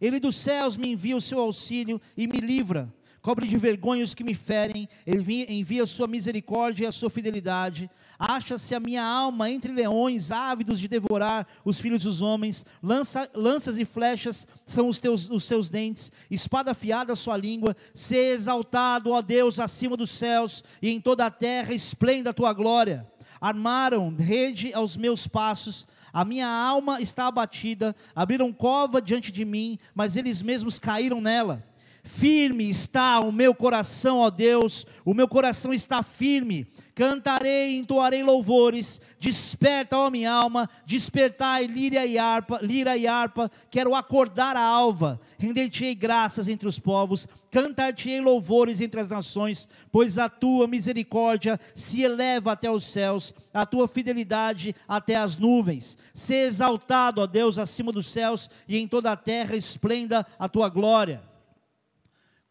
Ele dos céus me envia o seu auxílio e me livra cobre de vergonha os que me ferem, envia a sua misericórdia e a sua fidelidade. Acha-se a minha alma entre leões, ávidos de devorar os filhos dos homens. Lança, lanças e flechas são os, teus, os seus dentes, espada afiada a sua língua. Se exaltado, ó Deus, acima dos céus, e em toda a terra esplenda a tua glória. Armaram rede aos meus passos, a minha alma está abatida, abriram cova diante de mim, mas eles mesmos caíram nela. Firme está o meu coração, ó Deus, o meu coração está firme. Cantarei, entoarei louvores. Desperta, ó minha alma, despertai líria e harpa, lira e harpa. Quero acordar a alva. Render-te-ei graças entre os povos, cantar-te-ei louvores entre as nações, pois a tua misericórdia se eleva até os céus, a tua fidelidade até as nuvens. Se exaltado, ó Deus, acima dos céus, e em toda a terra esplenda a tua glória.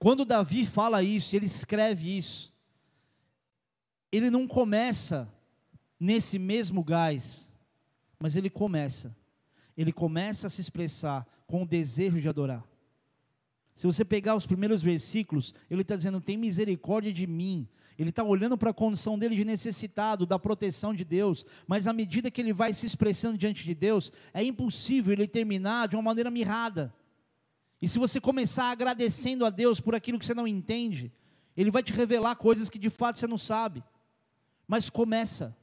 Quando Davi fala isso, ele escreve isso, ele não começa nesse mesmo gás, mas ele começa. Ele começa a se expressar com o desejo de adorar. Se você pegar os primeiros versículos, ele está dizendo: tem misericórdia de mim. Ele está olhando para a condição dele de necessitado, da proteção de Deus. Mas à medida que ele vai se expressando diante de Deus, é impossível ele terminar de uma maneira mirrada. E se você começar agradecendo a Deus por aquilo que você não entende, Ele vai te revelar coisas que de fato você não sabe. Mas começa.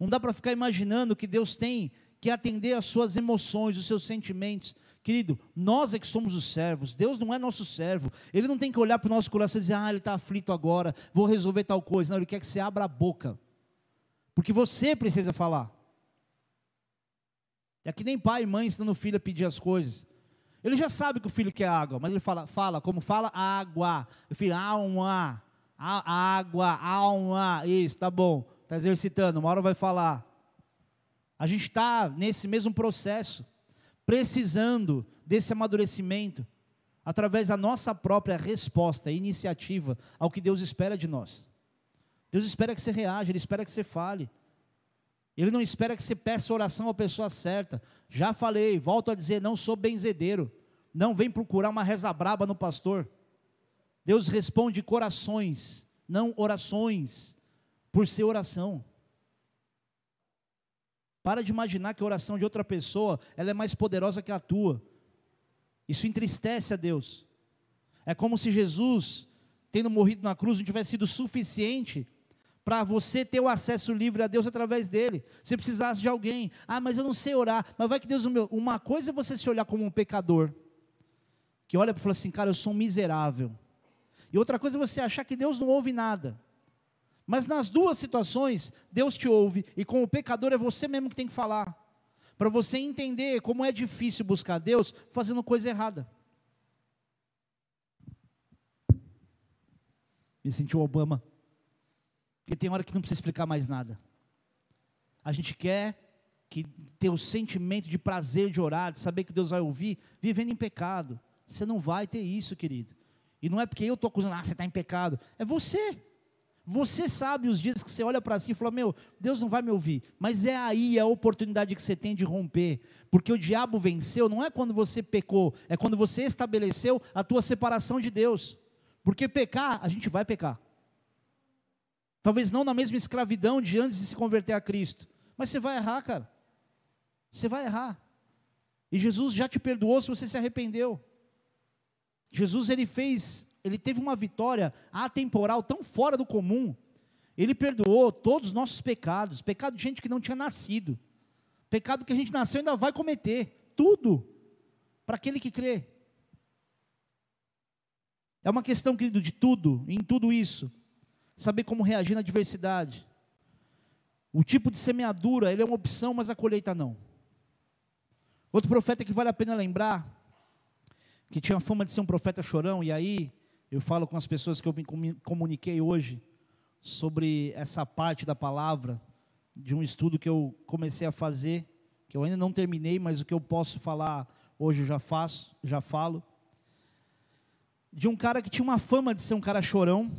Não dá para ficar imaginando que Deus tem que atender às suas emoções, os seus sentimentos. Querido, nós é que somos os servos, Deus não é nosso servo. Ele não tem que olhar para o nosso coração e dizer, ah, ele está aflito agora, vou resolver tal coisa. Não, ele quer que você abra a boca. Porque você precisa falar. É que nem pai e mãe ensinando o filho a pedir as coisas. Ele já sabe que o filho quer água, mas ele fala, fala como fala água. O filho, alma, água, alma. Isso, tá bom. Está exercitando, uma hora vai falar. A gente está nesse mesmo processo, precisando desse amadurecimento, através da nossa própria resposta, iniciativa ao que Deus espera de nós. Deus espera que você reaja, Ele espera que você fale. Ele não espera que você peça oração à pessoa certa. Já falei, volto a dizer, não sou benzedeiro. Não vem procurar uma reza braba no pastor. Deus responde corações, não orações, por ser oração. Para de imaginar que a oração de outra pessoa ela é mais poderosa que a tua. Isso entristece a Deus. É como se Jesus, tendo morrido na cruz, não tivesse sido suficiente para você ter o acesso livre a Deus através dele. Se precisasse de alguém, ah, mas eu não sei orar, mas vai que Deus, uma coisa é você se olhar como um pecador, que olha e fala assim, cara, eu sou um miserável. E outra coisa é você achar que Deus não ouve nada. Mas nas duas situações, Deus te ouve, e com o pecador é você mesmo que tem que falar. Para você entender como é difícil buscar Deus fazendo coisa errada. Me sentiu Obama. Porque tem hora que não precisa explicar mais nada. A gente quer que ter o sentimento de prazer de orar, de saber que Deus vai ouvir, vivendo em pecado. Você não vai ter isso, querido. E não é porque eu estou acusando, ah, você está em pecado. É você. Você sabe os dias que você olha para si e fala, meu, Deus não vai me ouvir. Mas é aí a oportunidade que você tem de romper. Porque o diabo venceu, não é quando você pecou, é quando você estabeleceu a tua separação de Deus. Porque pecar, a gente vai pecar. Talvez não na mesma escravidão de antes de se converter a Cristo. Mas você vai errar, cara. Você vai errar. E Jesus já te perdoou se você se arrependeu. Jesus ele fez, ele teve uma vitória atemporal tão fora do comum. Ele perdoou todos os nossos pecados, pecado de gente que não tinha nascido. Pecado que a gente nasceu e ainda vai cometer, tudo para aquele que crê. É uma questão, querido, de tudo, em tudo isso saber como reagir na adversidade. O tipo de semeadura, ele é uma opção, mas a colheita não. Outro profeta que vale a pena lembrar, que tinha fama de ser um profeta chorão, e aí eu falo com as pessoas que eu me comuniquei hoje sobre essa parte da palavra, de um estudo que eu comecei a fazer, que eu ainda não terminei, mas o que eu posso falar hoje eu já faço, já falo. De um cara que tinha uma fama de ser um cara chorão,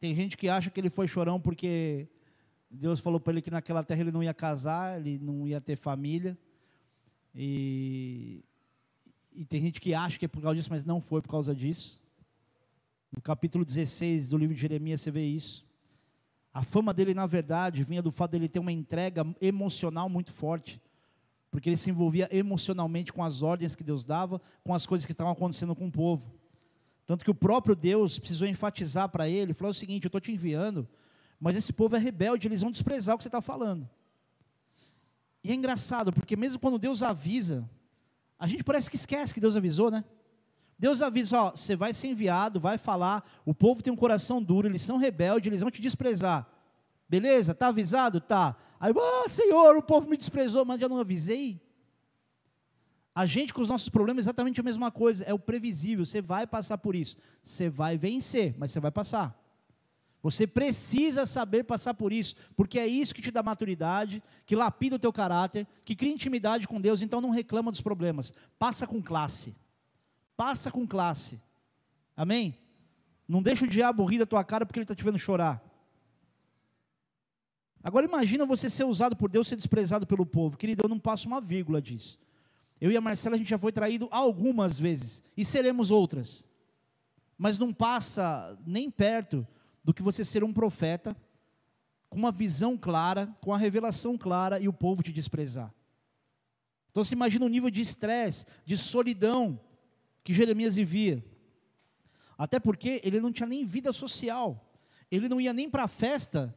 tem gente que acha que ele foi chorão porque Deus falou para ele que naquela terra ele não ia casar, ele não ia ter família. E, e tem gente que acha que é por causa disso, mas não foi por causa disso. No capítulo 16 do livro de Jeremias você vê isso. A fama dele, na verdade, vinha do fato dele ter uma entrega emocional muito forte. Porque ele se envolvia emocionalmente com as ordens que Deus dava, com as coisas que estavam acontecendo com o povo. Tanto que o próprio Deus precisou enfatizar para ele, falou o seguinte: eu estou te enviando, mas esse povo é rebelde, eles vão desprezar o que você está falando. E é engraçado, porque mesmo quando Deus avisa, a gente parece que esquece que Deus avisou, né? Deus avisa, ó, você vai ser enviado, vai falar, o povo tem um coração duro, eles são rebeldes, eles vão te desprezar. Beleza? Tá avisado? Tá. Aí, ah, Senhor, o povo me desprezou, mas já não avisei. A gente com os nossos problemas é exatamente a mesma coisa, é o previsível, você vai passar por isso. Você vai vencer, mas você vai passar. Você precisa saber passar por isso, porque é isso que te dá maturidade, que lapida o teu caráter, que cria intimidade com Deus, então não reclama dos problemas. Passa com classe. Passa com classe. Amém? Não deixa o diabo rir da tua cara porque ele está te vendo chorar. Agora imagina você ser usado por Deus, ser desprezado pelo povo. Querido, eu não passo uma vírgula disso. Eu e a Marcela, a gente já foi traído algumas vezes, e seremos outras. Mas não passa nem perto do que você ser um profeta, com uma visão clara, com a revelação clara, e o povo te desprezar. Então você imagina o nível de estresse, de solidão que Jeremias vivia. Até porque ele não tinha nem vida social. Ele não ia nem para a festa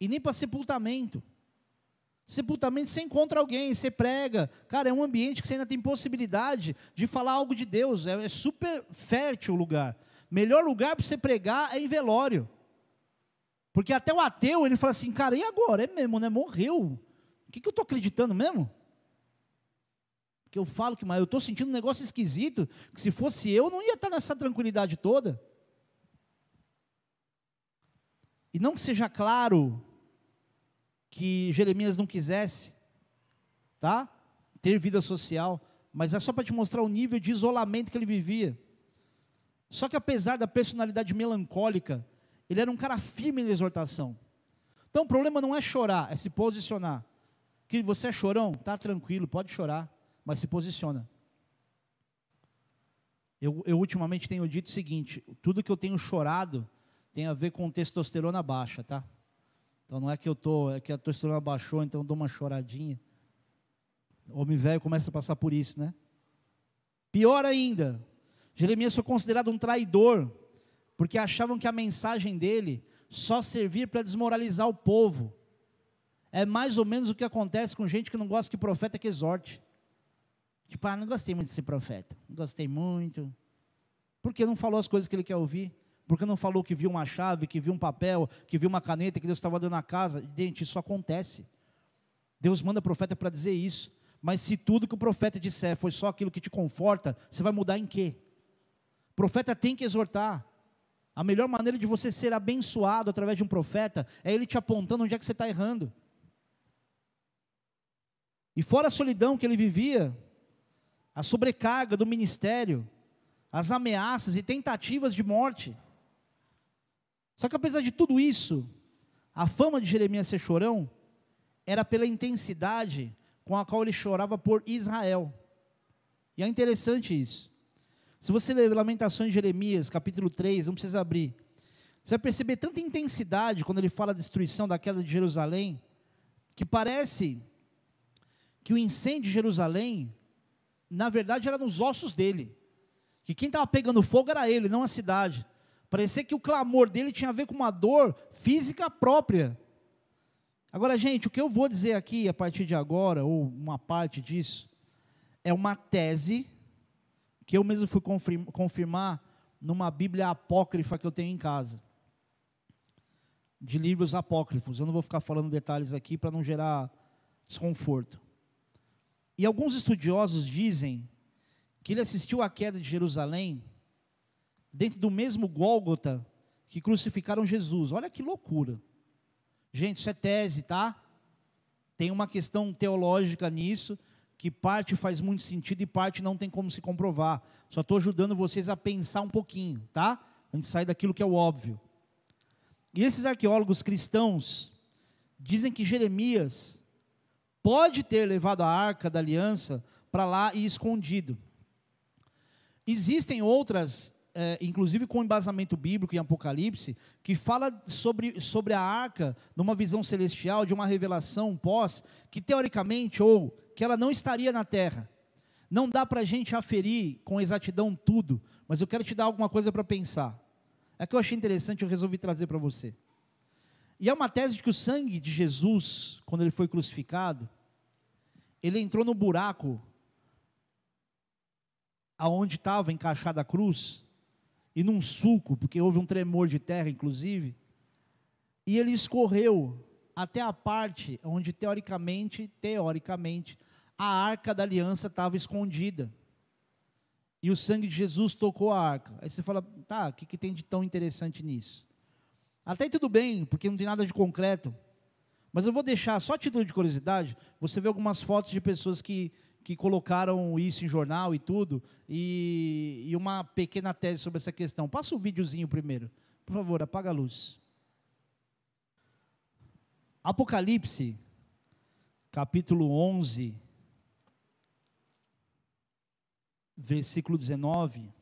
e nem para sepultamento. Sepultamento você encontra alguém, você prega. Cara, é um ambiente que você ainda tem possibilidade de falar algo de Deus. É, é super fértil o lugar. Melhor lugar para você pregar é em velório. Porque até o ateu, ele fala assim, cara, e agora? É mesmo, né? Morreu. O que, que eu estou acreditando mesmo? Que eu falo que, mas eu estou sentindo um negócio esquisito, que se fosse eu, não ia estar nessa tranquilidade toda. E não que seja claro que Jeremias não quisesse, tá? Ter vida social, mas é só para te mostrar o nível de isolamento que ele vivia. Só que apesar da personalidade melancólica, ele era um cara firme na exortação. Então o problema não é chorar, é se posicionar. Que você é chorão, tá tranquilo, pode chorar, mas se posiciona. Eu, eu ultimamente tenho dito o seguinte: tudo que eu tenho chorado tem a ver com testosterona baixa, tá? Então não é que eu tô, é que a testosterona baixou, então eu dou uma choradinha. O homem velho começa a passar por isso, né? Pior ainda, Jeremias foi considerado um traidor, porque achavam que a mensagem dele só servia para desmoralizar o povo. É mais ou menos o que acontece com gente que não gosta que profeta que exorte. Tipo, ah, não gostei muito desse profeta, não gostei muito. Porque não falou as coisas que ele quer ouvir. Porque não falou que viu uma chave, que viu um papel, que viu uma caneta, que Deus estava dando na casa? Gente, isso acontece. Deus manda profeta para dizer isso. Mas se tudo que o profeta disser foi só aquilo que te conforta, você vai mudar em quê? Profeta tem que exortar. A melhor maneira de você ser abençoado através de um profeta é ele te apontando onde é que você está errando. E fora a solidão que ele vivia, a sobrecarga do ministério, as ameaças e tentativas de morte. Só que apesar de tudo isso, a fama de Jeremias ser chorão era pela intensidade com a qual ele chorava por Israel. E é interessante isso. Se você ler Lamentações de Jeremias, capítulo 3, não precisa abrir. Você vai perceber tanta intensidade quando ele fala da destruição da queda de Jerusalém, que parece que o incêndio de Jerusalém, na verdade, era nos ossos dele. Que quem estava pegando fogo era ele, não a cidade. Parecia que o clamor dele tinha a ver com uma dor física própria. Agora, gente, o que eu vou dizer aqui a partir de agora, ou uma parte disso, é uma tese que eu mesmo fui confirmar numa Bíblia apócrifa que eu tenho em casa. De livros apócrifos. Eu não vou ficar falando detalhes aqui para não gerar desconforto. E alguns estudiosos dizem que ele assistiu à queda de Jerusalém dentro do mesmo Gólgota que crucificaram Jesus. Olha que loucura. Gente, isso é tese, tá? Tem uma questão teológica nisso, que parte faz muito sentido e parte não tem como se comprovar. Só estou ajudando vocês a pensar um pouquinho, tá? A gente sai daquilo que é o óbvio. E esses arqueólogos cristãos dizem que Jeremias pode ter levado a arca da aliança para lá e escondido. Existem outras, é, inclusive com embasamento bíblico em Apocalipse, que fala sobre, sobre a arca numa visão celestial, de uma revelação pós, que teoricamente, ou que ela não estaria na terra. Não dá para a gente aferir com exatidão tudo, mas eu quero te dar alguma coisa para pensar. É que eu achei interessante, eu resolvi trazer para você. E é uma tese de que o sangue de Jesus, quando ele foi crucificado, ele entrou no buraco aonde estava encaixada a cruz, e num sulco, porque houve um tremor de terra, inclusive, e ele escorreu até a parte onde teoricamente, teoricamente, a arca da aliança estava escondida. E o sangue de Jesus tocou a arca. Aí você fala, tá, o que, que tem de tão interessante nisso? Até tudo bem, porque não tem nada de concreto. Mas eu vou deixar, só título de curiosidade, você vê algumas fotos de pessoas que, que colocaram isso em jornal e tudo, e, e uma pequena tese sobre essa questão. Passa o um videozinho primeiro. Por favor, apaga a luz. Apocalipse, capítulo 11, versículo 19.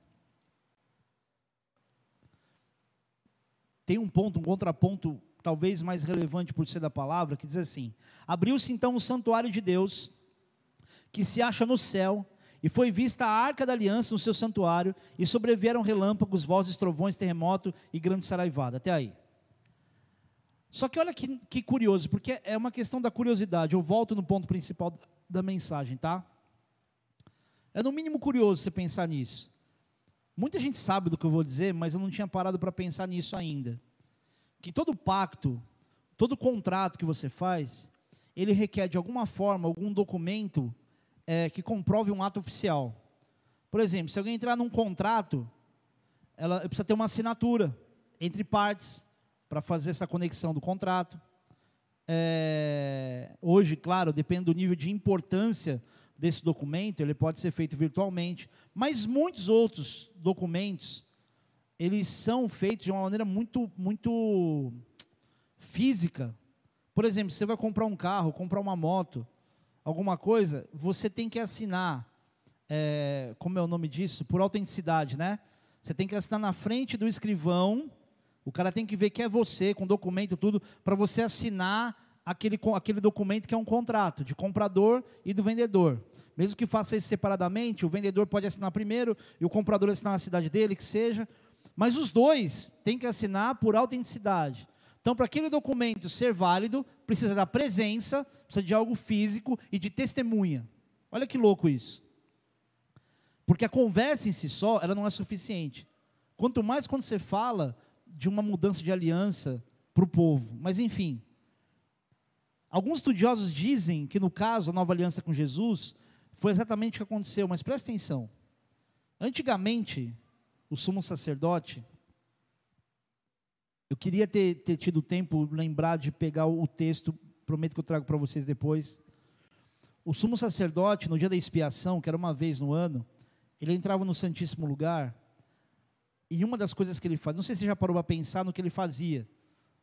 Tem um ponto, um contraponto talvez mais relevante por ser da palavra, que diz assim: Abriu-se então o santuário de Deus, que se acha no céu, e foi vista a arca da aliança no seu santuário, e sobrevieram relâmpagos, vozes, trovões, terremoto e grande saraivada. Até aí. Só que olha que, que curioso, porque é uma questão da curiosidade. Eu volto no ponto principal da mensagem, tá? É no mínimo curioso você pensar nisso. Muita gente sabe do que eu vou dizer, mas eu não tinha parado para pensar nisso ainda. Que todo pacto, todo contrato que você faz, ele requer de alguma forma algum documento é, que comprove um ato oficial. Por exemplo, se alguém entrar num contrato, ela precisa ter uma assinatura entre partes para fazer essa conexão do contrato. É, hoje, claro, depende do nível de importância desse documento, ele pode ser feito virtualmente, mas muitos outros documentos, eles são feitos de uma maneira muito, muito física. Por exemplo, você vai comprar um carro, comprar uma moto, alguma coisa, você tem que assinar, é, como é o nome disso? Por autenticidade, né? Você tem que assinar na frente do escrivão, o cara tem que ver que é você, com documento, tudo, para você assinar aquele, aquele documento que é um contrato de comprador e do vendedor. Mesmo que faça isso separadamente, o vendedor pode assinar primeiro e o comprador assinar na cidade dele, que seja. Mas os dois têm que assinar por autenticidade. Então, para aquele documento ser válido, precisa da presença, precisa de algo físico e de testemunha. Olha que louco isso. Porque a conversa em si só, ela não é suficiente. Quanto mais quando você fala de uma mudança de aliança para o povo. Mas, enfim, Alguns estudiosos dizem que no caso a nova aliança com Jesus foi exatamente o que aconteceu, mas presta atenção. Antigamente, o sumo sacerdote, eu queria ter, ter tido tempo, lembrar de pegar o texto, prometo que eu trago para vocês depois. O sumo sacerdote, no dia da expiação, que era uma vez no ano, ele entrava no Santíssimo Lugar, e uma das coisas que ele fazia, não sei se você já parou para pensar no que ele fazia,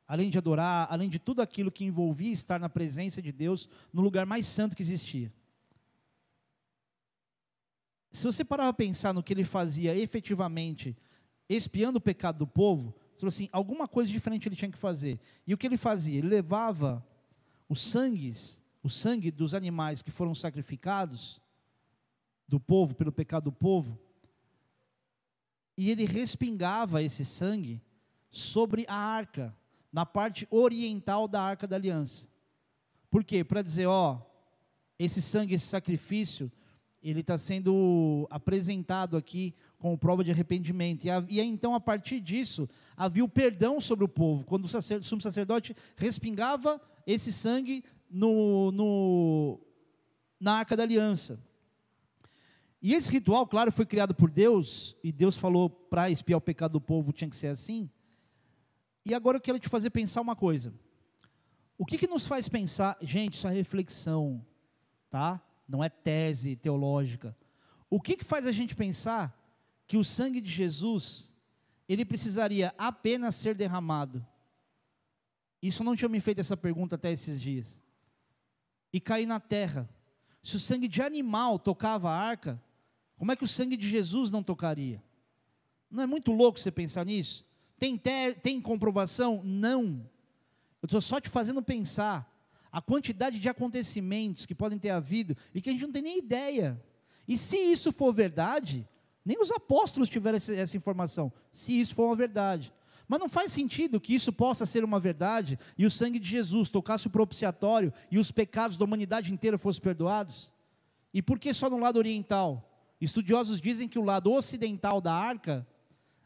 além de adorar, além de tudo aquilo que envolvia estar na presença de Deus no lugar mais santo que existia. Se você parar para pensar no que ele fazia efetivamente, espiando o pecado do povo, falou assim, alguma coisa diferente ele tinha que fazer. E o que ele fazia? Ele levava os sangues, o sangue dos animais que foram sacrificados do povo, pelo pecado do povo, e ele respingava esse sangue sobre a arca, na parte oriental da Arca da Aliança. Por quê? Para dizer, ó, esse sangue, esse sacrifício, ele está sendo apresentado aqui como prova de arrependimento. E, e então, a partir disso, havia o perdão sobre o povo. Quando o, sacer, o sumo sacerdote respingava esse sangue no, no, na Arca da Aliança. E esse ritual, claro, foi criado por Deus, e Deus falou para espiar o pecado do povo tinha que ser assim. E agora eu quero te fazer pensar uma coisa. O que, que nos faz pensar, gente, isso é reflexão, tá? Não é tese teológica. O que, que faz a gente pensar que o sangue de Jesus, ele precisaria apenas ser derramado Isso não tinha me feito essa pergunta até esses dias. E cair na terra. Se o sangue de animal tocava a arca, como é que o sangue de Jesus não tocaria? Não é muito louco você pensar nisso? Tem, te, tem comprovação? Não. Eu estou só te fazendo pensar a quantidade de acontecimentos que podem ter havido e que a gente não tem nem ideia. E se isso for verdade, nem os apóstolos tiveram essa, informação, se isso for uma verdade. Mas não faz sentido que isso possa ser uma verdade e o sangue de Jesus tocasse o propiciatório e os pecados da humanidade inteira fossem perdoados? E por que só no lado oriental? Estudiosos dizem que o lado ocidental da arca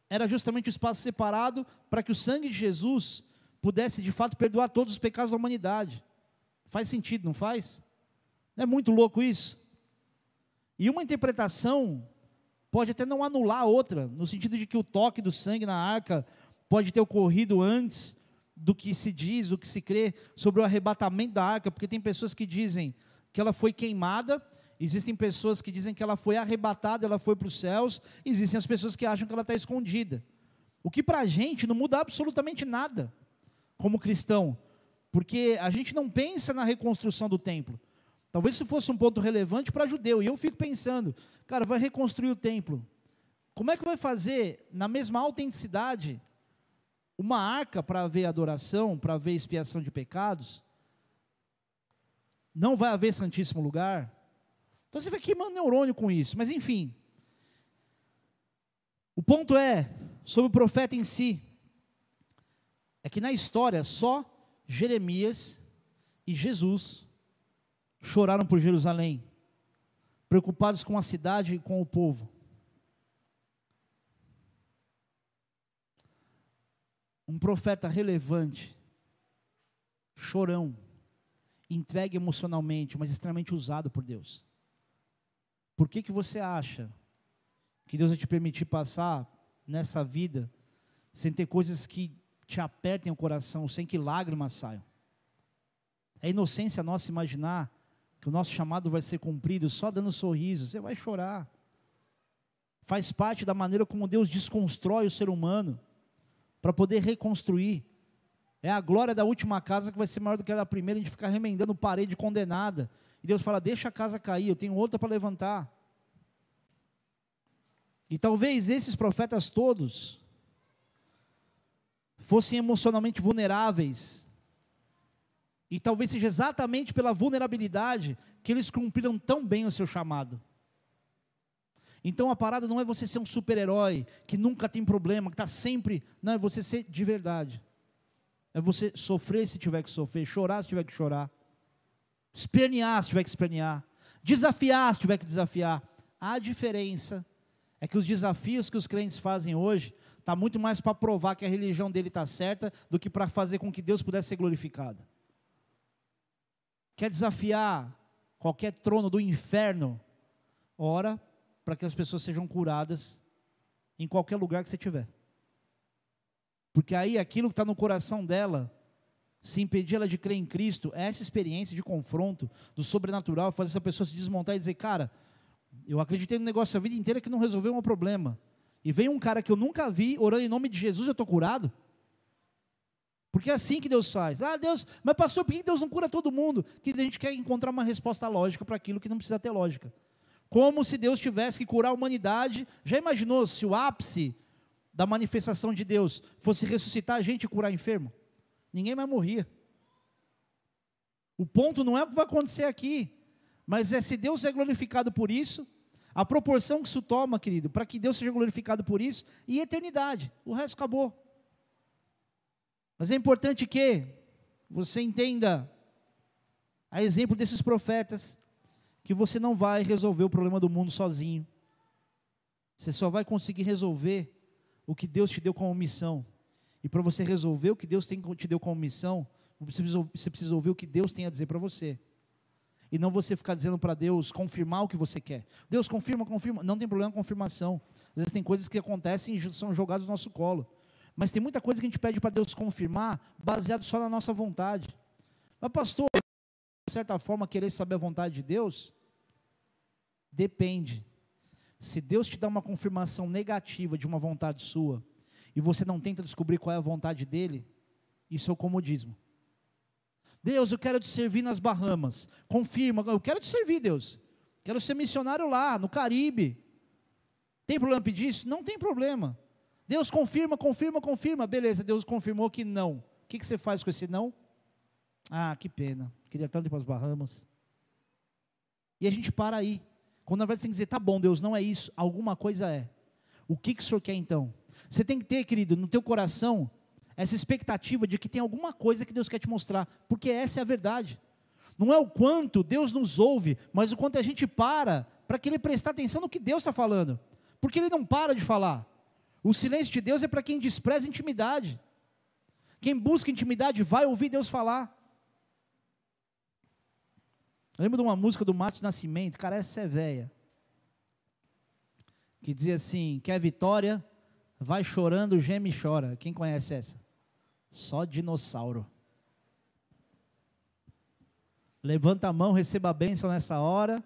era justamente o espaço separado para que o sangue de Jesus pudesse de fato perdoar todos os pecados da humanidade. Faz sentido, não faz? Não é muito louco isso? E uma interpretação pode até não anular a outra, no sentido de que o toque do sangue na arca pode ter ocorrido antes do que se diz, do que se crê sobre o arrebatamento da arca, porque tem pessoas que dizem que ela foi queimada, existem pessoas que dizem que ela foi arrebatada, ela foi para os céus, existem as pessoas que acham que ela está escondida. O que para a gente não muda absolutamente nada, como cristão, porque a gente não pensa na reconstrução do templo. Talvez isso fosse um ponto relevante para judeu, e eu fico pensando, cara, vai reconstruir o templo. Como é que vai fazer, na mesma autenticidade, uma arca para haver adoração, para haver expiação de pecados? Não vai haver santíssimo lugar? Então você vai queimando neurônio com isso, mas enfim. O ponto é, sobre o profeta em si, é que na história só Jeremias e Jesus choraram por Jerusalém, preocupados com a cidade e com o povo. Um profeta relevante, chorão, entregue emocionalmente, mas extremamente usado por Deus. Por que, que você acha que Deus vai te permitir passar nessa vida sem ter coisas que te apertem o coração, sem que lágrimas saiam. É inocência nossa imaginar que o nosso chamado vai ser cumprido só dando sorriso, você vai chorar. Faz parte da maneira como Deus desconstrói o ser humano para poder reconstruir. É a glória da última casa que vai ser maior do que a da primeira, a gente ficar remendando parede condenada. E Deus fala: deixa a casa cair, eu tenho outra para levantar. E talvez esses profetas todos fossem emocionalmente vulneráveis. E talvez seja exatamente pela vulnerabilidade que eles cumpriram tão bem o seu chamado. Então a parada não é você ser um super-herói que nunca tem problema, que está sempre. Não, é você ser de verdade. É você sofrer se tiver que sofrer, chorar se tiver que chorar, espernear se tiver que espernear, desafiar se tiver que desafiar. A diferença é que os desafios que os crentes fazem hoje Está muito mais para provar que a religião dele está certa do que para fazer com que Deus pudesse ser glorificado. Quer desafiar qualquer trono do inferno? Ora para que as pessoas sejam curadas em qualquer lugar que você estiver. Porque aí aquilo que está no coração dela, se impedir ela de crer em Cristo, essa experiência de confronto do sobrenatural, fazer essa pessoa se desmontar e dizer, cara, eu acreditei no negócio a vida inteira que não resolveu um problema e vem um cara que eu nunca vi orando em nome de Jesus, eu estou curado? Porque é assim que Deus faz. Ah, Deus, mas pastor, por que Deus não cura todo mundo? Que a gente quer encontrar uma resposta lógica para aquilo que não precisa ter lógica. Como se Deus tivesse que curar a humanidade. Já imaginou se o ápice da manifestação de Deus fosse ressuscitar a gente e curar enfermo? Ninguém mais morria. O ponto não é o que vai acontecer aqui, mas é se Deus é glorificado por isso, a proporção que isso toma, querido, para que Deus seja glorificado por isso e eternidade. O resto acabou. Mas é importante que você entenda, a exemplo desses profetas, que você não vai resolver o problema do mundo sozinho. Você só vai conseguir resolver o que Deus te deu como missão. E para você resolver o que Deus te deu como missão, você precisa ouvir o que Deus tem a dizer para você e não você ficar dizendo para Deus confirmar o que você quer. Deus confirma, confirma. Não tem problema com confirmação. Às vezes tem coisas que acontecem e são jogadas no nosso colo. Mas tem muita coisa que a gente pede para Deus confirmar baseado só na nossa vontade. Mas pastor, de certa forma querer saber a vontade de Deus depende. Se Deus te dá uma confirmação negativa de uma vontade sua e você não tenta descobrir qual é a vontade dele, isso é o comodismo. Deus, eu quero te servir nas Bahamas. Confirma, eu quero te servir, Deus. Quero ser missionário lá, no Caribe. Tem problema pedir isso? Não tem problema. Deus confirma, confirma, confirma. Beleza, Deus confirmou que não. O que, que você faz com esse não? Ah, que pena. Queria tanto ir para as Bahamas. E a gente para aí. Quando na verdade você tem que dizer, tá bom, Deus, não é isso, alguma coisa é. O que, que o Senhor quer então? Você tem que ter, querido, no teu coração, essa expectativa de que tem alguma coisa que Deus quer te mostrar, porque essa é a verdade. Não é o quanto Deus nos ouve, mas o quanto a gente para para que Ele prestar atenção no que Deus está falando, porque Ele não para de falar. O silêncio de Deus é para quem despreza intimidade. Quem busca intimidade vai ouvir Deus falar. Eu lembro de uma música do Matos Nascimento, cara, essa é velha. Que dizia assim: quer vitória? Vai chorando, geme e chora. Quem conhece essa? Só dinossauro. Levanta a mão, receba a bênção nessa hora.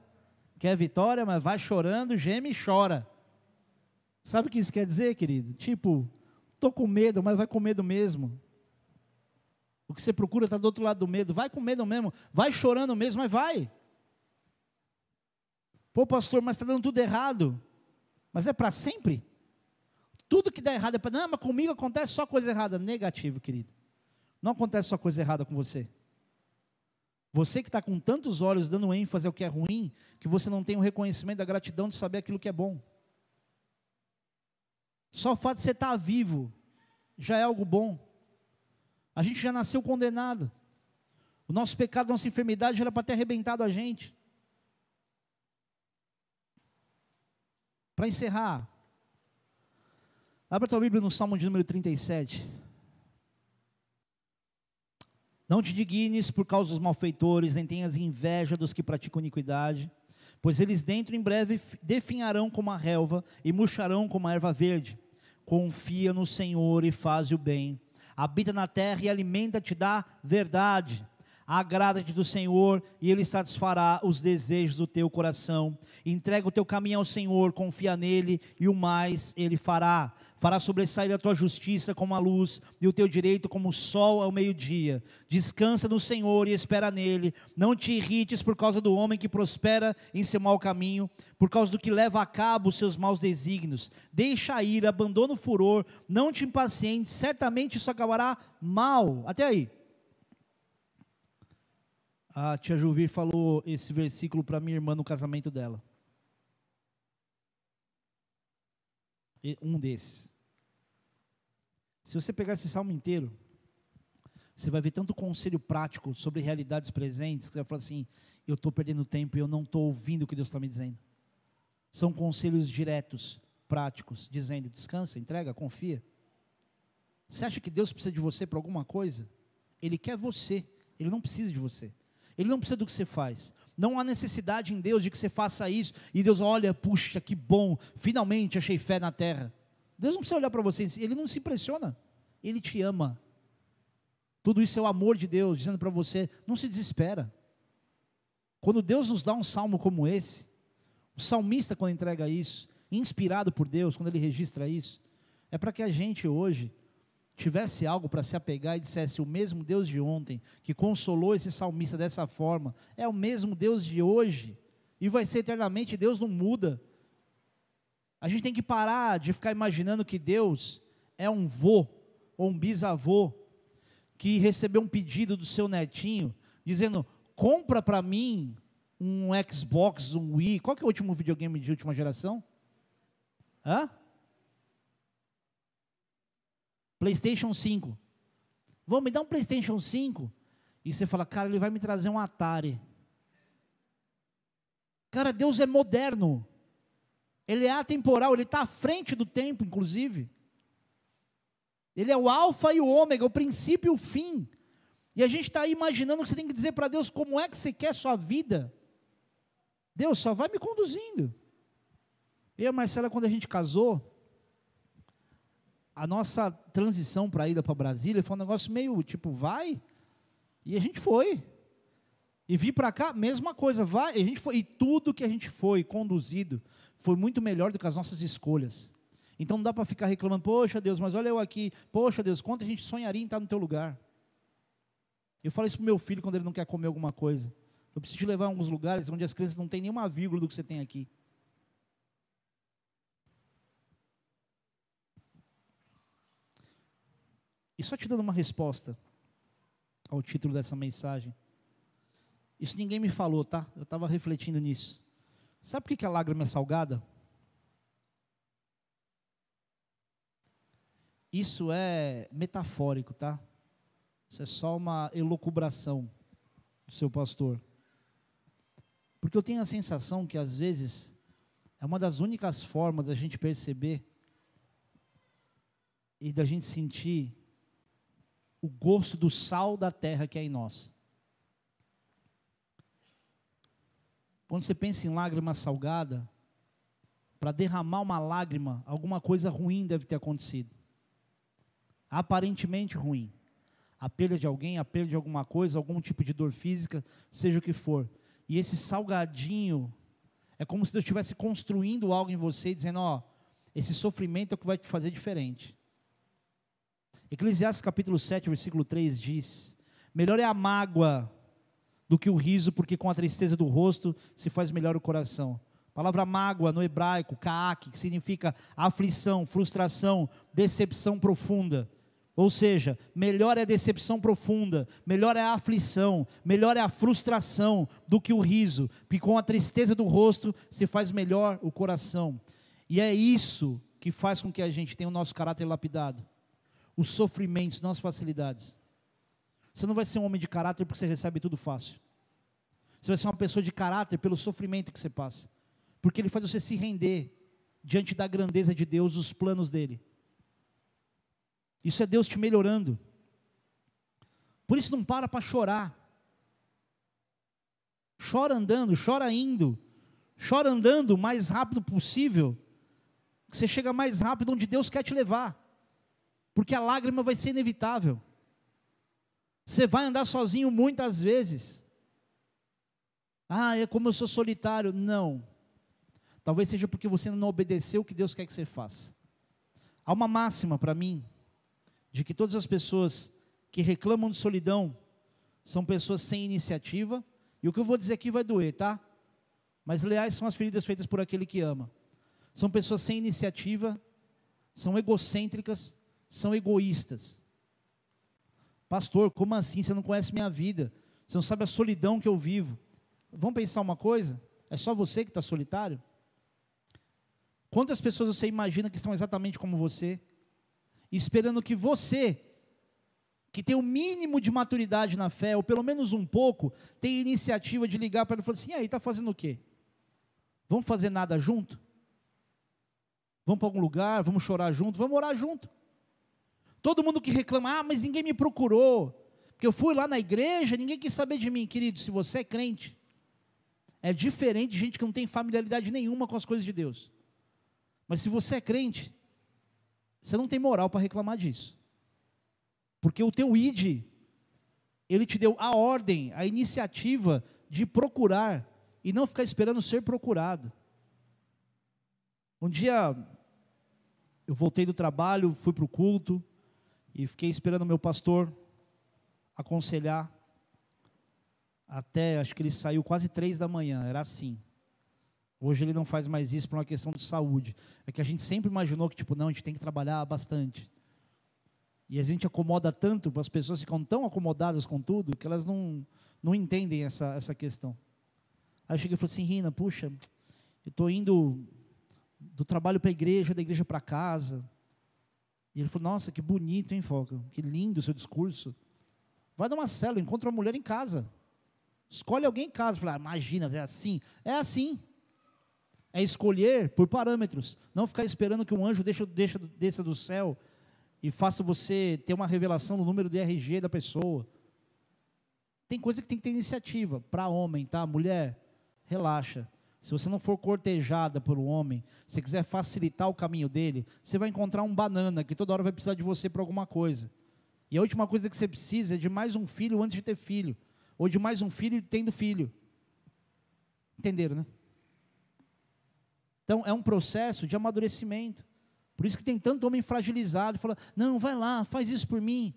Quer vitória, mas vai chorando, geme e chora. Sabe o que isso quer dizer, querido? Tipo, tô com medo, mas vai com medo mesmo. O que você procura está do outro lado do medo. Vai com medo mesmo. Vai chorando mesmo, mas vai. Pô, pastor, mas está dando tudo errado. Mas é para sempre? Tudo que dá errado é para. Não, mas comigo acontece só coisa errada. Negativo, querido. Não acontece só coisa errada com você. Você que está com tantos olhos dando ênfase ao que é ruim, que você não tem o reconhecimento da gratidão de saber aquilo que é bom. Só o fato de você estar tá vivo já é algo bom. A gente já nasceu condenado. O nosso pecado, nossa enfermidade já era para ter arrebentado a gente. Para encerrar, abra tua Bíblia no Salmo de número 37. Não te dignes por causa dos malfeitores, nem tenhas inveja dos que praticam iniquidade, pois eles dentro em breve definharão como a relva e murcharão como a erva verde. Confia no Senhor e faz o bem habita na terra e alimenta-te da verdade. Agrada-te do Senhor e Ele satisfará os desejos do teu coração. Entrega o teu caminho ao Senhor, confia nele e o mais Ele fará fará sobressair a tua justiça como a luz e o teu direito como o sol ao meio-dia. Descansa no Senhor e espera nele. Não te irrites por causa do homem que prospera em seu mau caminho, por causa do que leva a cabo os seus maus desígnios. Deixa a ira, abandona o furor, não te impacientes, certamente isso acabará mal. Até aí. A tia Juvir falou esse versículo para minha irmã no casamento dela. um desses. Se você pegar esse salmo inteiro, você vai ver tanto conselho prático sobre realidades presentes, que você vai falar assim: eu estou perdendo tempo e eu não estou ouvindo o que Deus está me dizendo. São conselhos diretos, práticos, dizendo: descansa, entrega, confia. Você acha que Deus precisa de você para alguma coisa? Ele quer você, ele não precisa de você. Ele não precisa do que você faz. Não há necessidade em Deus de que você faça isso e Deus olha, puxa, que bom, finalmente achei fé na terra. Deus não precisa olhar para você, ele não se impressiona. Ele te ama. Tudo isso é o amor de Deus dizendo para você, não se desespera. Quando Deus nos dá um salmo como esse, o salmista quando entrega isso, inspirado por Deus, quando ele registra isso, é para que a gente hoje tivesse algo para se apegar e dissesse: o mesmo Deus de ontem, que consolou esse salmista dessa forma, é o mesmo Deus de hoje, e vai ser eternamente, Deus não muda. A gente tem que parar de ficar imaginando que Deus é um vô ou um bisavô que recebeu um pedido do seu netinho, dizendo: compra para mim um Xbox, um Wii. Qual que é o último videogame de última geração? Hã? PlayStation 5. Vão me dar um PlayStation 5? E você fala, cara, ele vai me trazer um Atari. Cara, Deus é moderno. Ele é atemporal, ele está à frente do tempo, inclusive. Ele é o alfa e o ômega, o princípio e o fim. E a gente está aí imaginando que você tem que dizer para Deus como é que você quer sua vida. Deus só vai me conduzindo. Eu e a Marcela, quando a gente casou, a nossa transição para a ida para Brasília foi um negócio meio tipo, vai, e a gente foi. E vir para cá, mesma coisa, vai, a gente foi, e tudo que a gente foi conduzido foi muito melhor do que as nossas escolhas. Então não dá para ficar reclamando, poxa Deus, mas olha eu aqui, poxa Deus, quanto a gente sonharia em estar no teu lugar. Eu falo isso para meu filho quando ele não quer comer alguma coisa. Eu preciso te levar a alguns lugares onde as crianças não têm nenhuma vírgula do que você tem aqui. E só te dando uma resposta ao título dessa mensagem. Isso ninguém me falou, tá? Eu estava refletindo nisso. Sabe por que a lágrima é salgada? Isso é metafórico, tá? Isso é só uma elocubração do seu pastor. Porque eu tenho a sensação que às vezes é uma das únicas formas da gente perceber e da gente sentir o gosto do sal da terra que é em nós. Quando você pensa em lágrima salgada, para derramar uma lágrima, alguma coisa ruim deve ter acontecido. Aparentemente ruim. A perda de alguém, a perda de alguma coisa, algum tipo de dor física, seja o que for. E esse salgadinho é como se Deus estivesse construindo algo em você, dizendo: Ó, esse sofrimento é o que vai te fazer diferente. Eclesiastes capítulo 7, versículo 3 diz: Melhor é a mágoa do que o riso, porque com a tristeza do rosto se faz melhor o coração. A palavra mágoa no hebraico, kaak, que significa aflição, frustração, decepção profunda. Ou seja, melhor é a decepção profunda, melhor é a aflição, melhor é a frustração do que o riso, porque com a tristeza do rosto se faz melhor o coração. E é isso que faz com que a gente tenha o nosso caráter lapidado os sofrimentos, não as facilidades. Você não vai ser um homem de caráter porque você recebe tudo fácil. Você vai ser uma pessoa de caráter pelo sofrimento que você passa. Porque ele faz você se render diante da grandeza de Deus, os planos dele. Isso é Deus te melhorando. Por isso não para para chorar. Chora andando, chora indo. Chora andando o mais rápido possível. Você chega mais rápido onde Deus quer te levar porque a lágrima vai ser inevitável. Você vai andar sozinho muitas vezes. Ah, é como eu sou solitário. Não. Talvez seja porque você não obedeceu o que Deus quer que você faça. Há uma máxima para mim, de que todas as pessoas que reclamam de solidão são pessoas sem iniciativa, e o que eu vou dizer aqui vai doer, tá? Mas leais são as feridas feitas por aquele que ama. São pessoas sem iniciativa, são egocêntricas, são egoístas. Pastor, como assim? Você não conhece minha vida. Você não sabe a solidão que eu vivo. Vamos pensar uma coisa? É só você que está solitário? Quantas pessoas você imagina que estão exatamente como você? Esperando que você, que tem o mínimo de maturidade na fé, ou pelo menos um pouco, tenha iniciativa de ligar para ele e falar assim: e aí, está fazendo o quê? Vamos fazer nada junto? Vamos para algum lugar? Vamos chorar junto? Vamos orar junto? Todo mundo que reclama, ah, mas ninguém me procurou, porque eu fui lá na igreja, ninguém quis saber de mim, querido. Se você é crente, é diferente de gente que não tem familiaridade nenhuma com as coisas de Deus. Mas se você é crente, você não tem moral para reclamar disso. Porque o teu ID, ele te deu a ordem, a iniciativa de procurar e não ficar esperando ser procurado. Um dia eu voltei do trabalho, fui para o culto, e fiquei esperando o meu pastor aconselhar até, acho que ele saiu quase três da manhã, era assim. Hoje ele não faz mais isso por uma questão de saúde. É que a gente sempre imaginou que, tipo, não, a gente tem que trabalhar bastante. E a gente acomoda tanto, as pessoas ficam tão acomodadas com tudo, que elas não, não entendem essa, essa questão. Aí eu cheguei e falei assim, Rina, puxa, eu estou indo do trabalho para a igreja, da igreja para casa. E ele falou: Nossa, que bonito, hein, Foca? Que lindo o seu discurso. Vai dar uma célula, encontra uma mulher em casa. Escolhe alguém em casa. Fala, ah, imagina, é assim. É assim. É escolher por parâmetros. Não ficar esperando que um anjo deixe, deixe, desça do céu e faça você ter uma revelação do número de RG da pessoa. Tem coisa que tem que ter iniciativa. Para homem, tá? Mulher, relaxa. Se você não for cortejada por um homem, se quiser facilitar o caminho dele, você vai encontrar um banana que toda hora vai precisar de você para alguma coisa. E a última coisa que você precisa é de mais um filho antes de ter filho, ou de mais um filho tendo filho. Entenderam, né? Então é um processo de amadurecimento. Por isso que tem tanto homem fragilizado, falando: "Não, vai lá, faz isso por mim".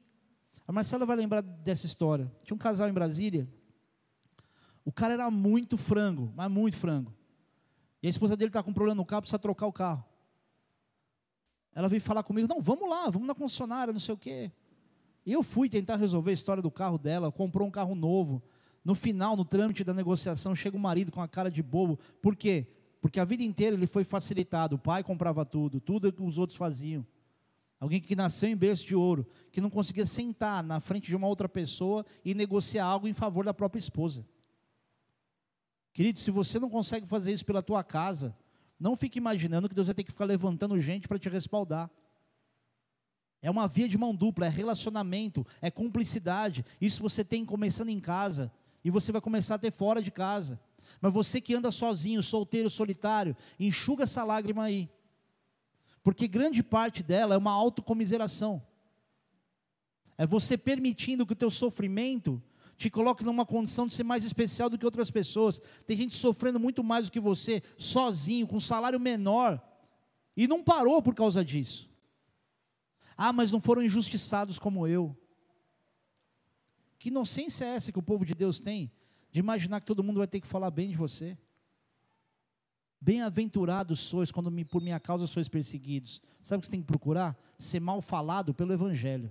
A Marcela vai lembrar dessa história. Tinha um casal em Brasília. O cara era muito frango, mas muito frango. E a esposa dele está com um problema no carro, precisa trocar o carro. Ela veio falar comigo, não, vamos lá, vamos na concessionária, não sei o quê. Eu fui tentar resolver a história do carro dela, comprou um carro novo. No final, no trâmite da negociação, chega o marido com a cara de bobo. Por quê? Porque a vida inteira ele foi facilitado. O pai comprava tudo, tudo que os outros faziam. Alguém que nasceu em berço de ouro, que não conseguia sentar na frente de uma outra pessoa e negociar algo em favor da própria esposa. Querido, se você não consegue fazer isso pela tua casa, não fique imaginando que Deus vai ter que ficar levantando gente para te respaldar. É uma via de mão dupla, é relacionamento, é cumplicidade. Isso você tem começando em casa e você vai começar a ter fora de casa. Mas você que anda sozinho, solteiro, solitário, enxuga essa lágrima aí. Porque grande parte dela é uma autocomiseração. É você permitindo que o teu sofrimento te coloque numa condição de ser mais especial do que outras pessoas. Tem gente sofrendo muito mais do que você, sozinho, com salário menor, e não parou por causa disso. Ah, mas não foram injustiçados como eu. Que inocência é essa que o povo de Deus tem de imaginar que todo mundo vai ter que falar bem de você? Bem-aventurados sois quando por minha causa sois perseguidos. Sabe o que você tem que procurar? Ser mal falado pelo Evangelho.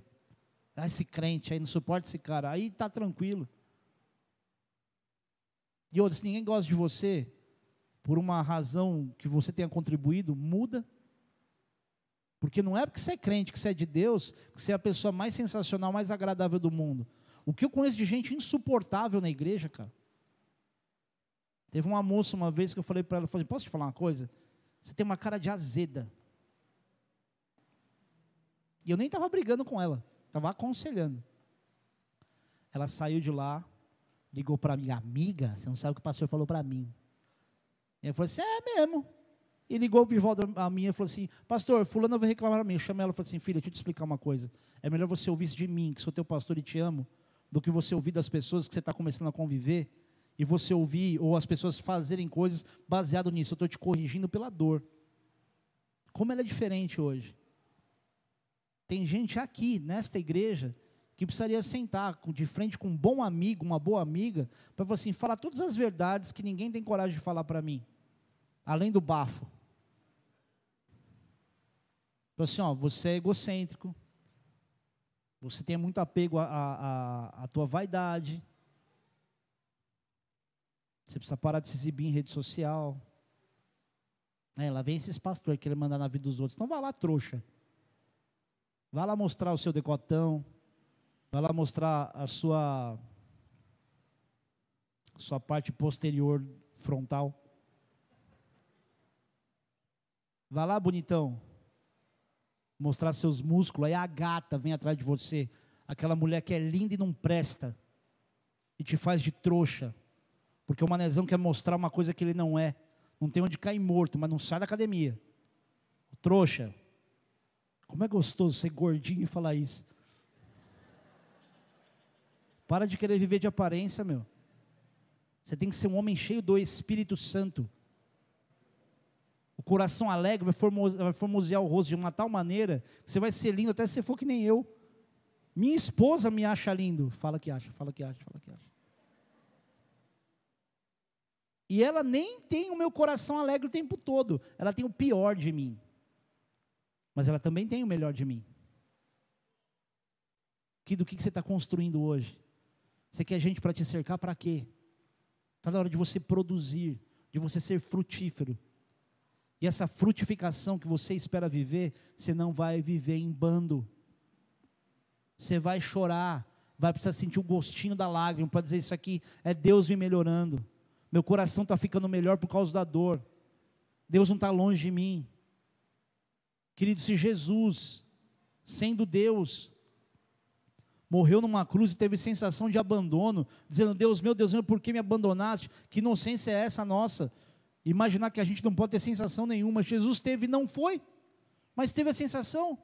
Ah, esse crente aí não suporta esse cara. Aí está tranquilo. E outra, se ninguém gosta de você, por uma razão que você tenha contribuído, muda. Porque não é porque você é crente, que você é de Deus, que você é a pessoa mais sensacional, mais agradável do mundo. O que eu conheço de gente insuportável na igreja, cara. Teve uma moça uma vez que eu falei para ela, falei, posso te falar uma coisa? Você tem uma cara de azeda. E eu nem estava brigando com ela. Estava aconselhando. Ela saiu de lá, ligou para mim, amiga, você não sabe o que o pastor falou para mim. E eu falei assim, é mesmo. E ligou de volta a mim e falou assim, pastor, fulano vai reclamar a mim. Eu chamei ela e falei assim, filha, deixa eu te explicar uma coisa. É melhor você ouvir isso de mim, que sou teu pastor e te amo, do que você ouvir das pessoas que você está começando a conviver, e você ouvir, ou as pessoas fazerem coisas baseado nisso. Eu estou te corrigindo pela dor. Como ela é diferente hoje. Tem gente aqui, nesta igreja, que precisaria sentar de frente com um bom amigo, uma boa amiga, para assim, falar todas as verdades que ninguém tem coragem de falar para mim, além do bafo. Então, assim, ó, você é egocêntrico, você tem muito apego à tua vaidade, você precisa parar de se exibir em rede social. É, lá vem esses pastores querendo mandar na vida dos outros. Então vá lá, trouxa. Vá lá mostrar o seu decotão. Vá lá mostrar a sua sua parte posterior frontal. Vá lá, bonitão. Mostrar seus músculos. Aí a gata vem atrás de você. Aquela mulher que é linda e não presta. E te faz de trouxa. Porque o manezão quer mostrar uma coisa que ele não é. Não tem onde cair morto, mas não sai da academia. Trouxa. Como é gostoso ser gordinho e falar isso. Para de querer viver de aparência, meu. Você tem que ser um homem cheio do Espírito Santo. O coração alegre vai, vai formosear o rosto de uma tal maneira que você vai ser lindo até se você for que nem eu. Minha esposa me acha lindo. Fala que acha, fala que acha, fala que acha. E ela nem tem o meu coração alegre o tempo todo. Ela tem o pior de mim mas ela também tem o melhor de mim. Que do que você está construindo hoje? Você quer gente para te cercar para quê? Está na hora de você produzir, de você ser frutífero. E essa frutificação que você espera viver, você não vai viver em bando. Você vai chorar, vai precisar sentir o gostinho da lágrima para dizer isso aqui é Deus me melhorando. Meu coração está ficando melhor por causa da dor. Deus não está longe de mim. Querido, se Jesus, sendo Deus, morreu numa cruz e teve sensação de abandono, dizendo: Deus meu, Deus meu, por que me abandonaste? Que inocência é essa nossa? Imaginar que a gente não pode ter sensação nenhuma. Jesus teve, não foi, mas teve a sensação.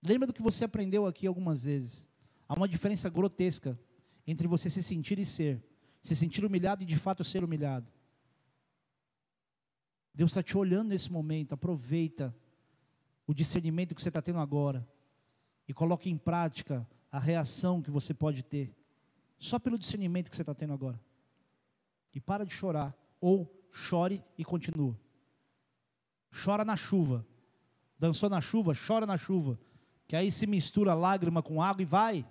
Lembra do que você aprendeu aqui algumas vezes? Há uma diferença grotesca entre você se sentir e ser, se sentir humilhado e de fato ser humilhado. Deus está te olhando nesse momento, aproveita o discernimento que você está tendo agora. e coloque em prática a reação que você pode ter, só pelo discernimento que você está tendo agora. E para de chorar, ou chore e continua. Chora na chuva. Dançou na chuva, chora na chuva. Que aí se mistura lágrima com água e vai.